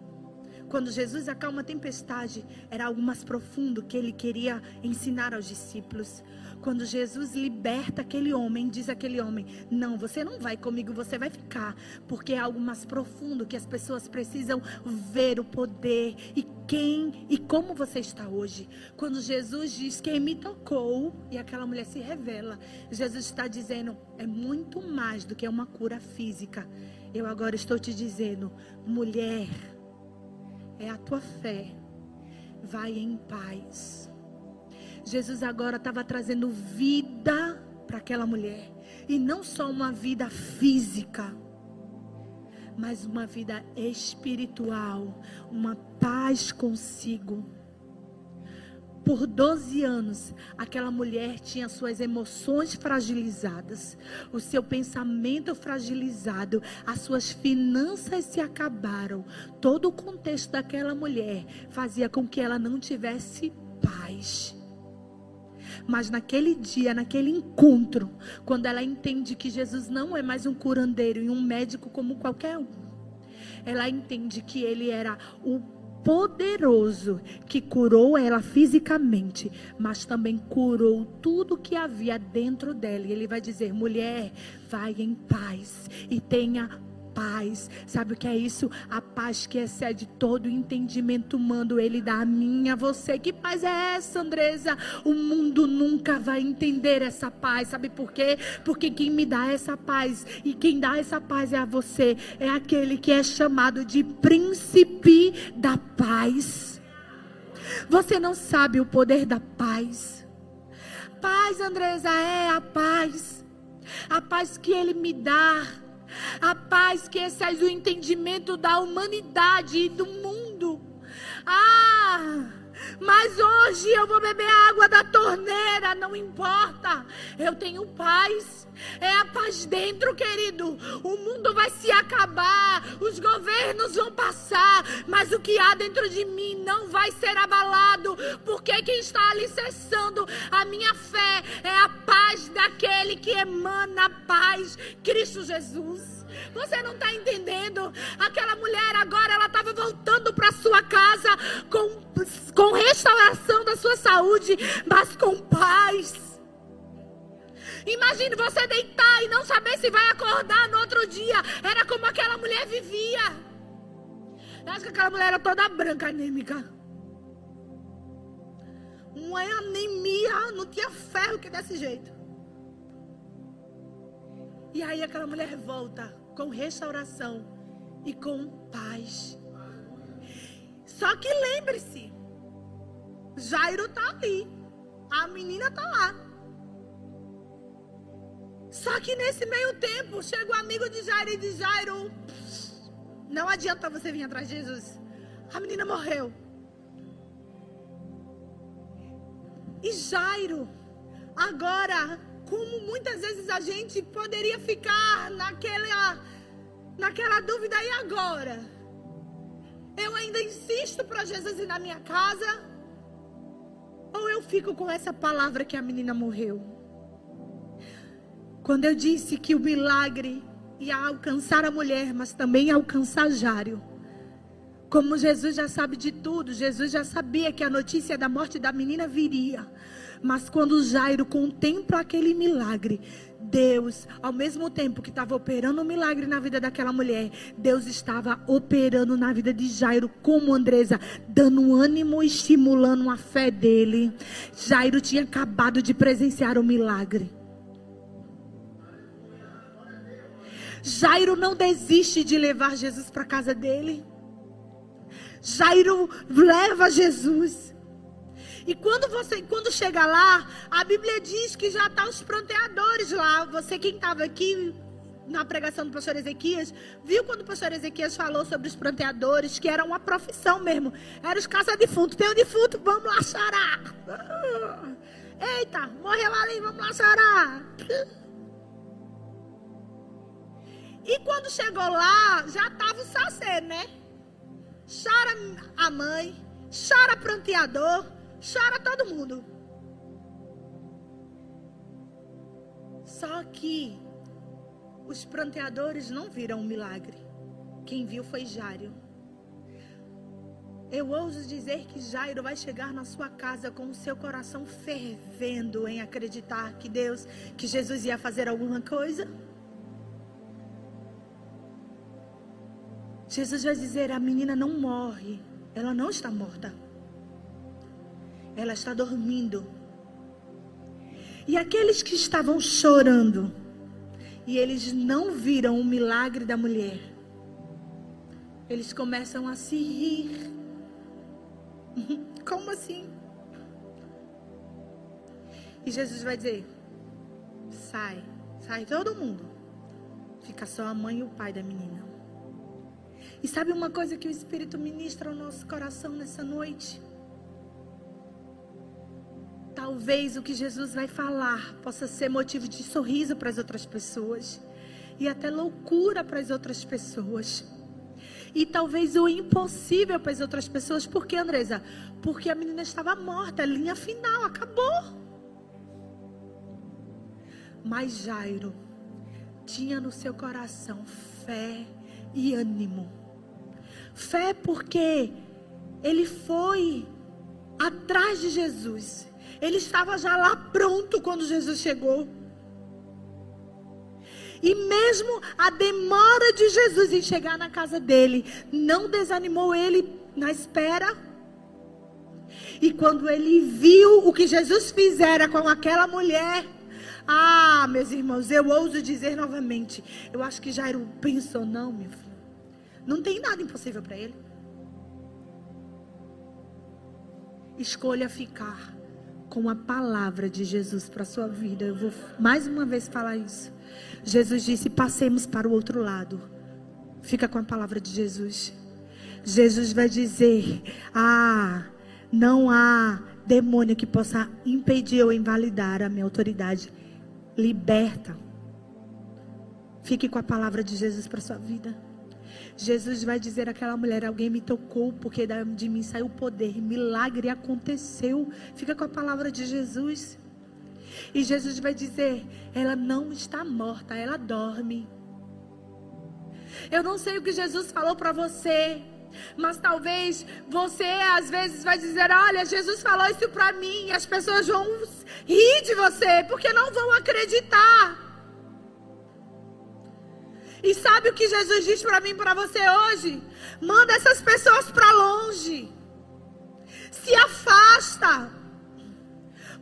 Quando Jesus acalma a tempestade, era algo mais profundo que ele queria ensinar aos discípulos. Quando Jesus liberta aquele homem, diz aquele homem: Não, você não vai comigo, você vai ficar. Porque é algo mais profundo que as pessoas precisam ver o poder e quem e como você está hoje. Quando Jesus diz: Quem me tocou, e aquela mulher se revela, Jesus está dizendo: É muito mais do que uma cura física. Eu agora estou te dizendo, mulher, é a tua fé. Vai em paz. Jesus agora estava trazendo vida para aquela mulher. E não só uma vida física, mas uma vida espiritual, uma paz consigo. Por 12 anos, aquela mulher tinha suas emoções fragilizadas, o seu pensamento fragilizado, as suas finanças se acabaram. Todo o contexto daquela mulher fazia com que ela não tivesse paz. Mas naquele dia, naquele encontro, quando ela entende que Jesus não é mais um curandeiro e um médico como qualquer um, ela entende que ele era o poderoso que curou ela fisicamente, mas também curou tudo que havia dentro dela. E ele vai dizer: mulher, vai em paz e tenha paz. Sabe o que é isso? A paz que excede todo o entendimento humano. Ele dá a mim, a você. Que paz é essa, Andresa? O mundo nunca vai entender essa paz. Sabe por quê? Porque quem me dá essa paz e quem dá essa paz é a você. É aquele que é chamado de príncipe da paz. Você não sabe o poder da paz. Paz, Andresa, é a paz. A paz que ele me dá a paz que excede o entendimento da humanidade e do mundo. Ah! Mas hoje eu vou beber água da torneira, não importa. Eu tenho paz. É a paz dentro, querido. O mundo vai se acabar, os governos vão passar, mas o que há dentro de mim não vai ser abalado, porque quem está alicerçando a minha fé é a paz daquele que emana a paz, Cristo Jesus. Você não está entendendo? Aquela mulher agora ela estava voltando para sua casa com, com restauração da sua saúde, mas com paz. Imagine você deitar e não saber se vai acordar no outro dia. Era como aquela mulher vivia. Eu acho que aquela mulher era toda branca, anêmica. Uma anemia, não tinha ferro que desse jeito. E aí aquela mulher volta com restauração e com paz. Só que lembre-se, Jairo está ali, a menina está lá. Só que nesse meio tempo chega o amigo de Jairo e diz: Jairo, não adianta você vir atrás de Jesus. A menina morreu. E Jairo, agora como muitas vezes a gente poderia ficar naquela, naquela dúvida, e agora? Eu ainda insisto para Jesus ir na minha casa? Ou eu fico com essa palavra que a menina morreu? Quando eu disse que o milagre ia alcançar a mulher, mas também alcançar Jário. Como Jesus já sabe de tudo, Jesus já sabia que a notícia da morte da menina viria. Mas quando Jairo contempla aquele milagre, Deus, ao mesmo tempo que estava operando um milagre na vida daquela mulher, Deus estava operando na vida de Jairo, como Andresa, dando ânimo, estimulando a fé dele. Jairo tinha acabado de presenciar o milagre. Jairo não desiste de levar Jesus para casa dele. Jairo leva Jesus. E quando você, quando chega lá, a Bíblia diz que já tá os pranteadores lá. Você quem estava aqui na pregação do pastor Ezequias, viu quando o pastor Ezequias falou sobre os pranteadores, que era uma profissão mesmo. Era os caça-defunto. Tem um defunto, vamos lá chorar. Eita, morreu ali, vamos lá chorar. E quando chegou lá, já estava o sacê, né? Chora a mãe, chora pranteador, Chora todo mundo. Só que os pranteadores não viram um milagre. Quem viu foi Jairo. Eu ouso dizer que Jairo vai chegar na sua casa com o seu coração fervendo em acreditar que Deus, que Jesus ia fazer alguma coisa. Jesus vai dizer: a menina não morre, ela não está morta ela está dormindo. E aqueles que estavam chorando, e eles não viram o milagre da mulher, eles começam a se rir. Como assim? E Jesus vai dizer: sai, sai todo mundo. Fica só a mãe e o pai da menina. E sabe uma coisa que o Espírito ministra ao nosso coração nessa noite? Talvez o que Jesus vai falar possa ser motivo de sorriso para as outras pessoas e até loucura para as outras pessoas. E talvez o impossível para as outras pessoas. Por que, Andresa? Porque a menina estava morta, linha final, acabou. Mas Jairo tinha no seu coração fé e ânimo. Fé porque ele foi atrás de Jesus. Ele estava já lá pronto quando Jesus chegou. E mesmo a demora de Jesus em chegar na casa dele não desanimou ele na espera. E quando ele viu o que Jesus fizera com aquela mulher, ah, meus irmãos, eu ouso dizer novamente, eu acho que Jairo pensou, não, meu filho, não tem nada impossível para ele. Escolha ficar com a palavra de Jesus para a sua vida. Eu vou mais uma vez falar isso. Jesus disse: passemos para o outro lado. Fica com a palavra de Jesus. Jesus vai dizer: Ah, não há demônio que possa impedir ou invalidar a minha autoridade. Liberta. Fique com a palavra de Jesus para sua vida. Jesus vai dizer àquela mulher: Alguém me tocou, porque de mim saiu o poder. Milagre aconteceu. Fica com a palavra de Jesus. E Jesus vai dizer: Ela não está morta, ela dorme. Eu não sei o que Jesus falou para você. Mas talvez você às vezes vai dizer: Olha, Jesus falou isso para mim. As pessoas vão rir de você porque não vão acreditar. E sabe o que Jesus diz para mim e para você hoje? Manda essas pessoas para longe. Se afasta.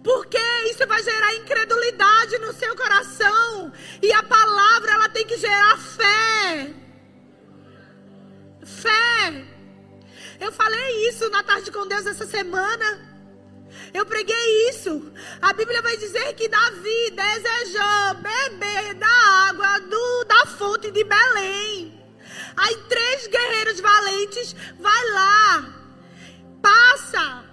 Porque isso vai gerar incredulidade no seu coração. E a palavra ela tem que gerar fé. Fé. Eu falei isso na tarde com Deus essa semana. Eu preguei isso. A Bíblia vai dizer que Davi desejou beber da água do, da fonte de Belém. Aí três guerreiros valentes vai lá, passa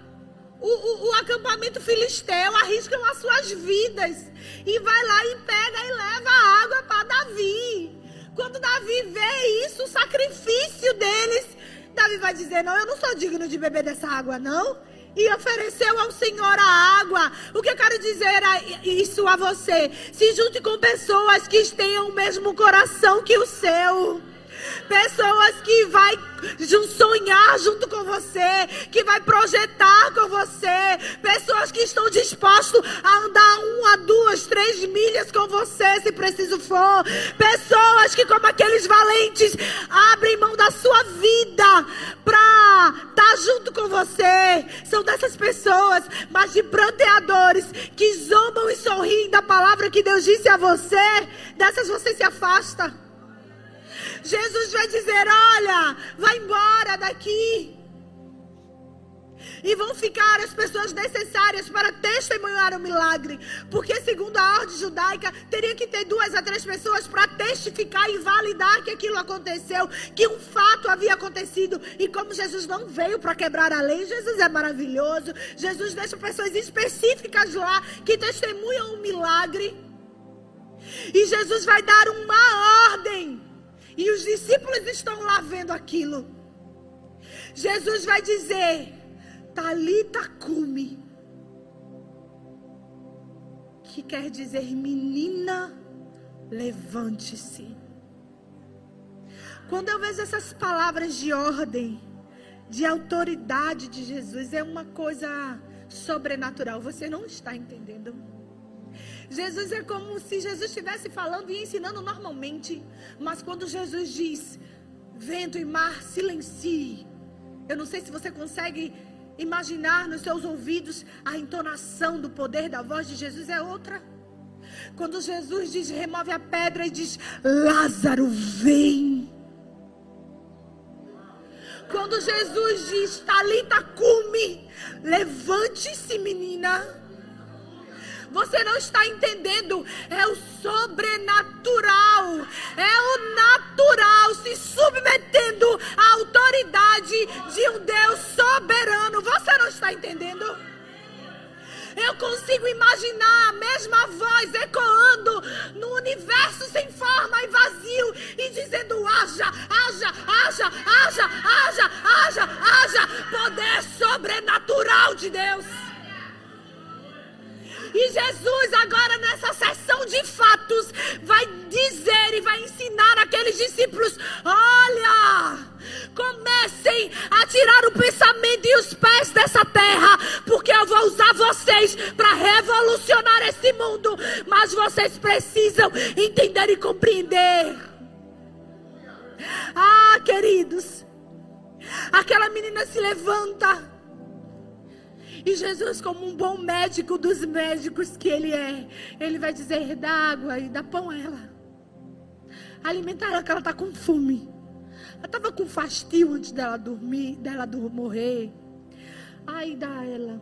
o, o, o acampamento filisteu, arriscam as suas vidas e vai lá e pega e leva a água para Davi. Quando Davi vê isso, o sacrifício deles, Davi vai dizer: Não, eu não sou digno de beber dessa água, não e ofereceu ao Senhor a água. O que eu quero dizer é isso a você? Se junte com pessoas que tenham o mesmo coração que o seu. Pessoas que vai sonhar junto com você, que vai projetar com você, pessoas que estão dispostas a andar uma, duas, três milhas com você, se preciso for, pessoas que como aqueles valentes abrem mão da sua vida para estar tá junto com você, são dessas pessoas, mas de pranteadores que zombam e sorriem da palavra que Deus disse a você, dessas você se afasta. Jesus vai dizer: Olha, vai embora daqui. E vão ficar as pessoas necessárias para testemunhar o milagre. Porque, segundo a ordem judaica, teria que ter duas a três pessoas para testificar e validar que aquilo aconteceu, que um fato havia acontecido. E como Jesus não veio para quebrar a lei, Jesus é maravilhoso. Jesus deixa pessoas específicas lá que testemunham o milagre. E Jesus vai dar uma ordem e os discípulos estão lá vendo aquilo. Jesus vai dizer: Talita cume. Que quer dizer, menina, levante-se. Quando eu vejo essas palavras de ordem, de autoridade de Jesus, é uma coisa sobrenatural. Você não está entendendo. Jesus é como se Jesus estivesse falando e ensinando normalmente. Mas quando Jesus diz: vento e mar, silencie. Eu não sei se você consegue imaginar nos seus ouvidos a entonação do poder da voz de Jesus é outra. Quando Jesus diz: remove a pedra e diz: Lázaro, vem. Quando Jesus diz: Talita, cume, levante-se, menina. Você não está entendendo. É o sobrenatural. É o natural se submetendo à autoridade de um Deus soberano. Você não está entendendo? Eu consigo imaginar a mesma voz ecoando no universo sem forma e vazio e dizendo: haja, haja, haja, haja, haja, haja, haja, poder sobrenatural de Deus. E Jesus, agora nessa sessão de fatos, vai dizer e vai ensinar aqueles discípulos: olha, comecem a tirar o pensamento e os pés dessa terra, porque eu vou usar vocês para revolucionar esse mundo. Mas vocês precisam entender e compreender. Ah, queridos, aquela menina se levanta e Jesus, como um bom médico dos médicos que ele é, ele vai dizer: dá água e dá pão a ela. Alimentar ela, que ela está com fome. Ela estava com fastio antes dela dormir, dela morrer. Aí dá ela.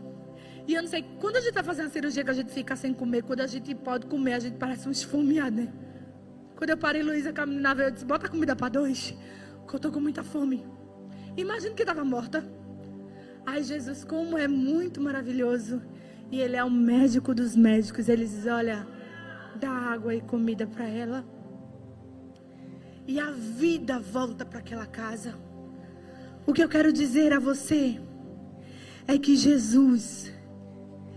E eu não sei, quando a gente está fazendo cirurgia que a gente fica sem comer, quando a gente pode comer, a gente parece um esfomeado, né? Quando eu parei, Luísa caminhava, eu disse: bota comida para dois, que eu estou com muita fome. Imagina que estava morta. Ai, Jesus, como é muito maravilhoso. E Ele é o médico dos médicos. Ele diz: Olha, dá água e comida para ela. E a vida volta para aquela casa. O que eu quero dizer a você é que Jesus,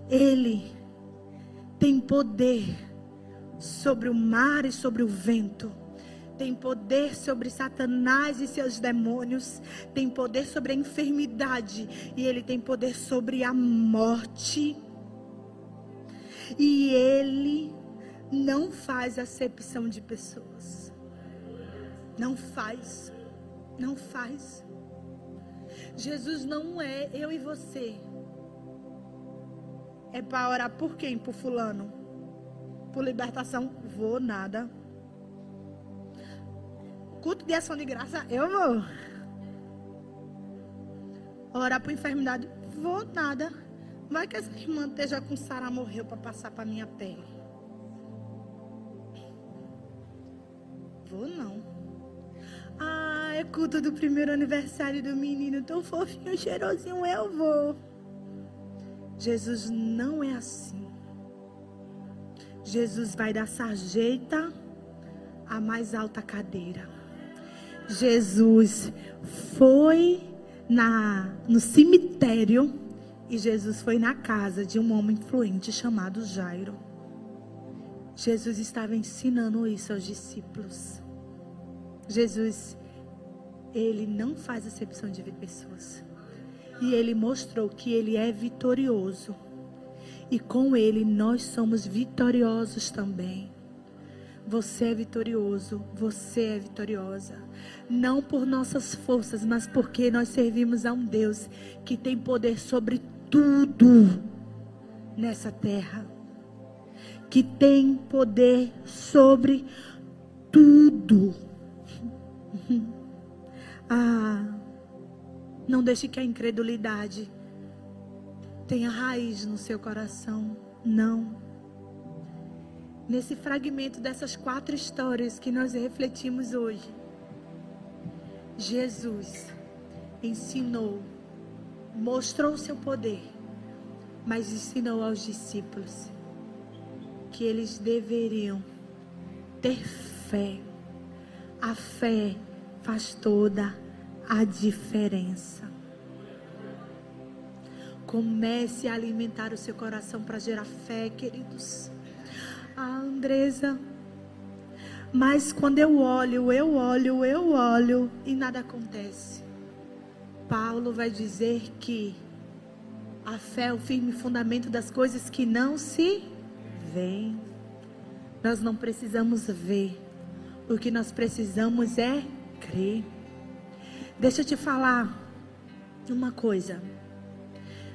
Ele tem poder sobre o mar e sobre o vento tem poder sobre Satanás e seus demônios, tem poder sobre a enfermidade e ele tem poder sobre a morte. E ele não faz acepção de pessoas. Não faz. Não faz. Jesus não é eu e você. É para orar por quem? Por fulano? Por libertação? Vou nada. Culto de ação de graça, eu vou. Orar por enfermidade, vou nada. Vai que essa irmã esteja com Sara morreu para passar para minha pele. Vou não. Ah, é culto do primeiro aniversário do menino, tão fofinho, cheirosinho, eu vou. Jesus não é assim. Jesus vai dar sarjeta à mais alta cadeira. Jesus foi na, no cemitério e Jesus foi na casa de um homem influente chamado Jairo. Jesus estava ensinando isso aos discípulos. Jesus, ele não faz acepção de pessoas. E ele mostrou que ele é vitorioso. E com ele nós somos vitoriosos também. Você é vitorioso, você é vitoriosa não por nossas forças, mas porque nós servimos a um Deus que tem poder sobre tudo nessa terra. Que tem poder sobre tudo. Ah, não deixe que a incredulidade tenha raiz no seu coração. Não. Nesse fragmento dessas quatro histórias que nós refletimos hoje, Jesus ensinou, mostrou o seu poder, mas ensinou aos discípulos que eles deveriam ter fé. A fé faz toda a diferença. Comece a alimentar o seu coração para gerar fé, queridos. A Andresa mas quando eu olho, eu olho, eu olho e nada acontece. Paulo vai dizer que a fé é o firme fundamento das coisas que não se veem. Nós não precisamos ver. O que nós precisamos é crer. Deixa eu te falar uma coisa.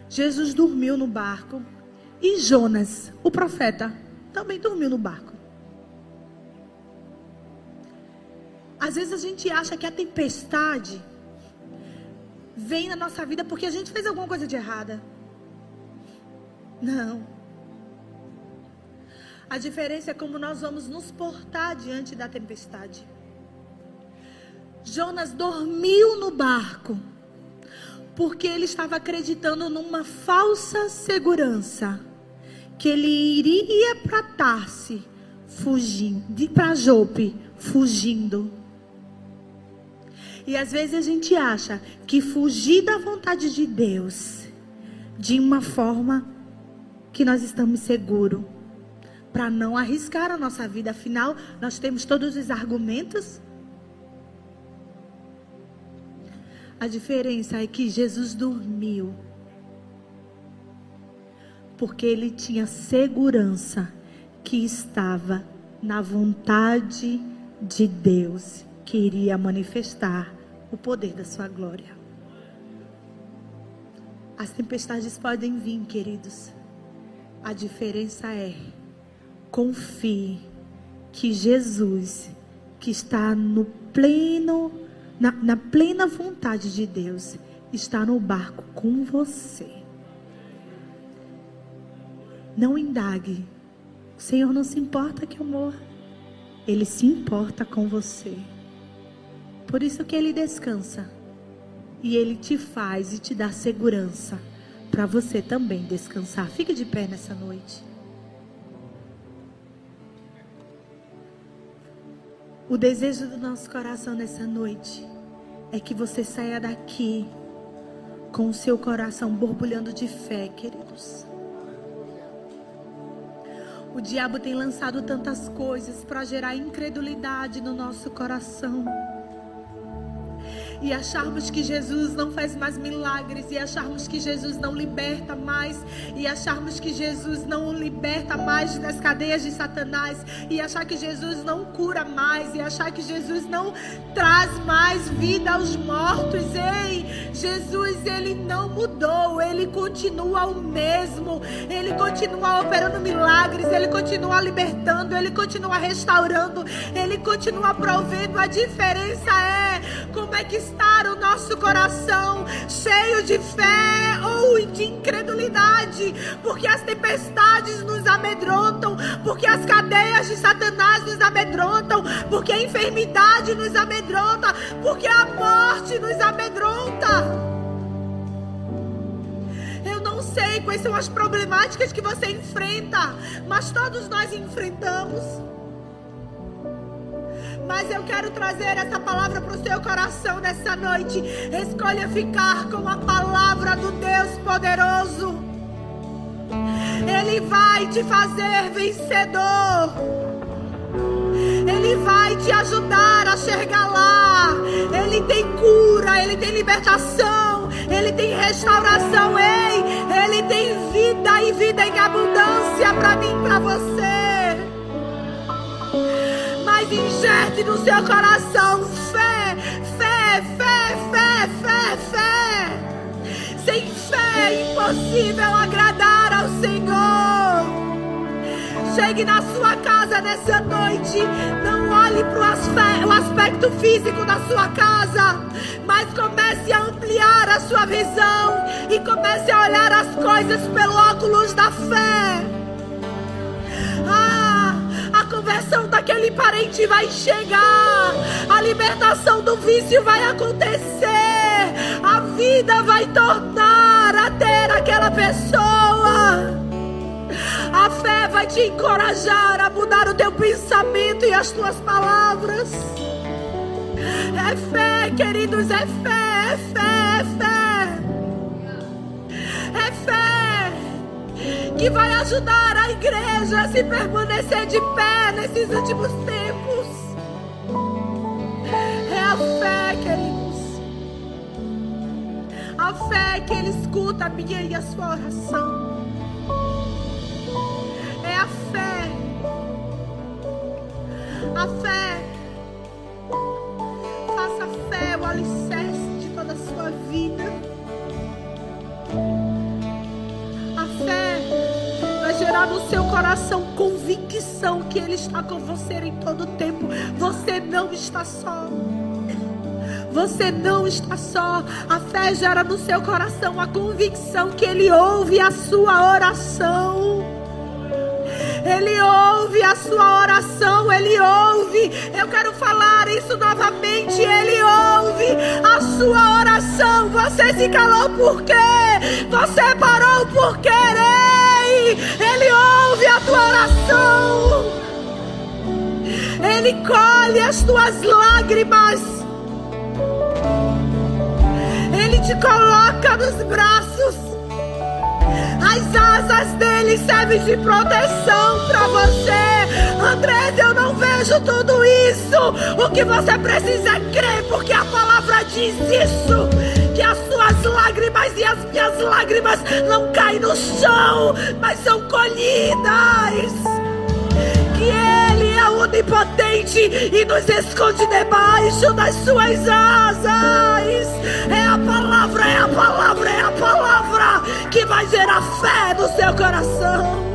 Jesus dormiu no barco e Jonas, o profeta, também dormiu no barco. Às vezes a gente acha que a tempestade vem na nossa vida porque a gente fez alguma coisa de errada. Não. A diferença é como nós vamos nos portar diante da tempestade. Jonas dormiu no barco porque ele estava acreditando numa falsa segurança que ele iria para Tarse fugindo, para Jope fugindo. E às vezes a gente acha que fugir da vontade de Deus de uma forma que nós estamos seguros para não arriscar a nossa vida. Afinal, nós temos todos os argumentos. A diferença é que Jesus dormiu porque ele tinha segurança que estava na vontade de Deus, que iria manifestar o poder da sua glória. As tempestades podem vir, queridos. A diferença é confie que Jesus, que está no pleno, na, na plena vontade de Deus, está no barco com você. Não indague. O Senhor não se importa que eu morra. Ele se importa com você. Por isso que ele descansa. E ele te faz e te dá segurança para você também descansar. Fique de pé nessa noite. O desejo do nosso coração nessa noite é que você saia daqui com o seu coração borbulhando de fé, queridos. O diabo tem lançado tantas coisas para gerar incredulidade no nosso coração e acharmos que Jesus não faz mais milagres, e acharmos que Jesus não liberta mais, e acharmos que Jesus não liberta mais das cadeias de Satanás, e achar que Jesus não cura mais, e achar que Jesus não traz mais vida aos mortos. Ei, Jesus, ele não mudou, ele continua o mesmo, ele continua operando milagres, ele continua libertando, ele continua restaurando, ele continua provendo. A diferença é como é que está o nosso coração cheio de fé ou de incredulidade, porque as tempestades nos amedrontam, porque as cadeias de Satanás nos amedrontam, porque a enfermidade nos amedronta, porque a morte nos amedronta. Sei quais são as problemáticas que você enfrenta, mas todos nós enfrentamos. Mas eu quero trazer essa palavra para o seu coração nessa noite. Escolha ficar com a palavra do Deus poderoso. Ele vai te fazer vencedor. Ele vai te ajudar a chegar lá. Ele tem cura, ele tem libertação, ele tem restauração. Ei, ele tem vida e vida em abundância para mim, para você mas enxerte no seu coração fé, fé, fé, fé, fé, fé. Sem fé é impossível agradar ao Senhor. Chegue na sua casa nessa noite. Não olhe para o aspecto físico da sua casa, mas comece a ampliar a sua visão e comece a olhar as coisas pelo óculos da fé. Ah, conversão daquele parente vai chegar, a libertação do vício vai acontecer, a vida vai tornar a ter aquela pessoa. A fé vai te encorajar a mudar o teu pensamento e as tuas palavras. É fé, queridos, é fé, é fé, é fé. É fé que vai ajudar a igreja a se permanecer de pé nesses últimos tempos. É a fé, queridos. A fé que Ele escuta a minha e a sua oração. A fé. Faça fé o alicerce de toda a sua vida. gerar no seu coração convicção que Ele está com você em todo tempo. Você não está só. Você não está só. A fé gera no seu coração a convicção que Ele ouve a sua oração. Ele ouve a sua oração, Ele ouve. Eu quero falar isso novamente. Ele ouve a sua oração. Você se calou por quê? Você parou por querer. Ele ouve a tua oração. Ele colhe as tuas lágrimas. Ele te coloca nos braços. As asas dele que serve de proteção para você. Andrés, eu não vejo tudo isso. O que você precisa crer, porque a palavra diz isso. Que as suas lágrimas e as minhas lágrimas não caem no chão, mas são colhidas. Que é onipotente e nos esconde debaixo das suas asas. É a palavra, é a palavra, é a palavra que vai gerar fé no seu coração.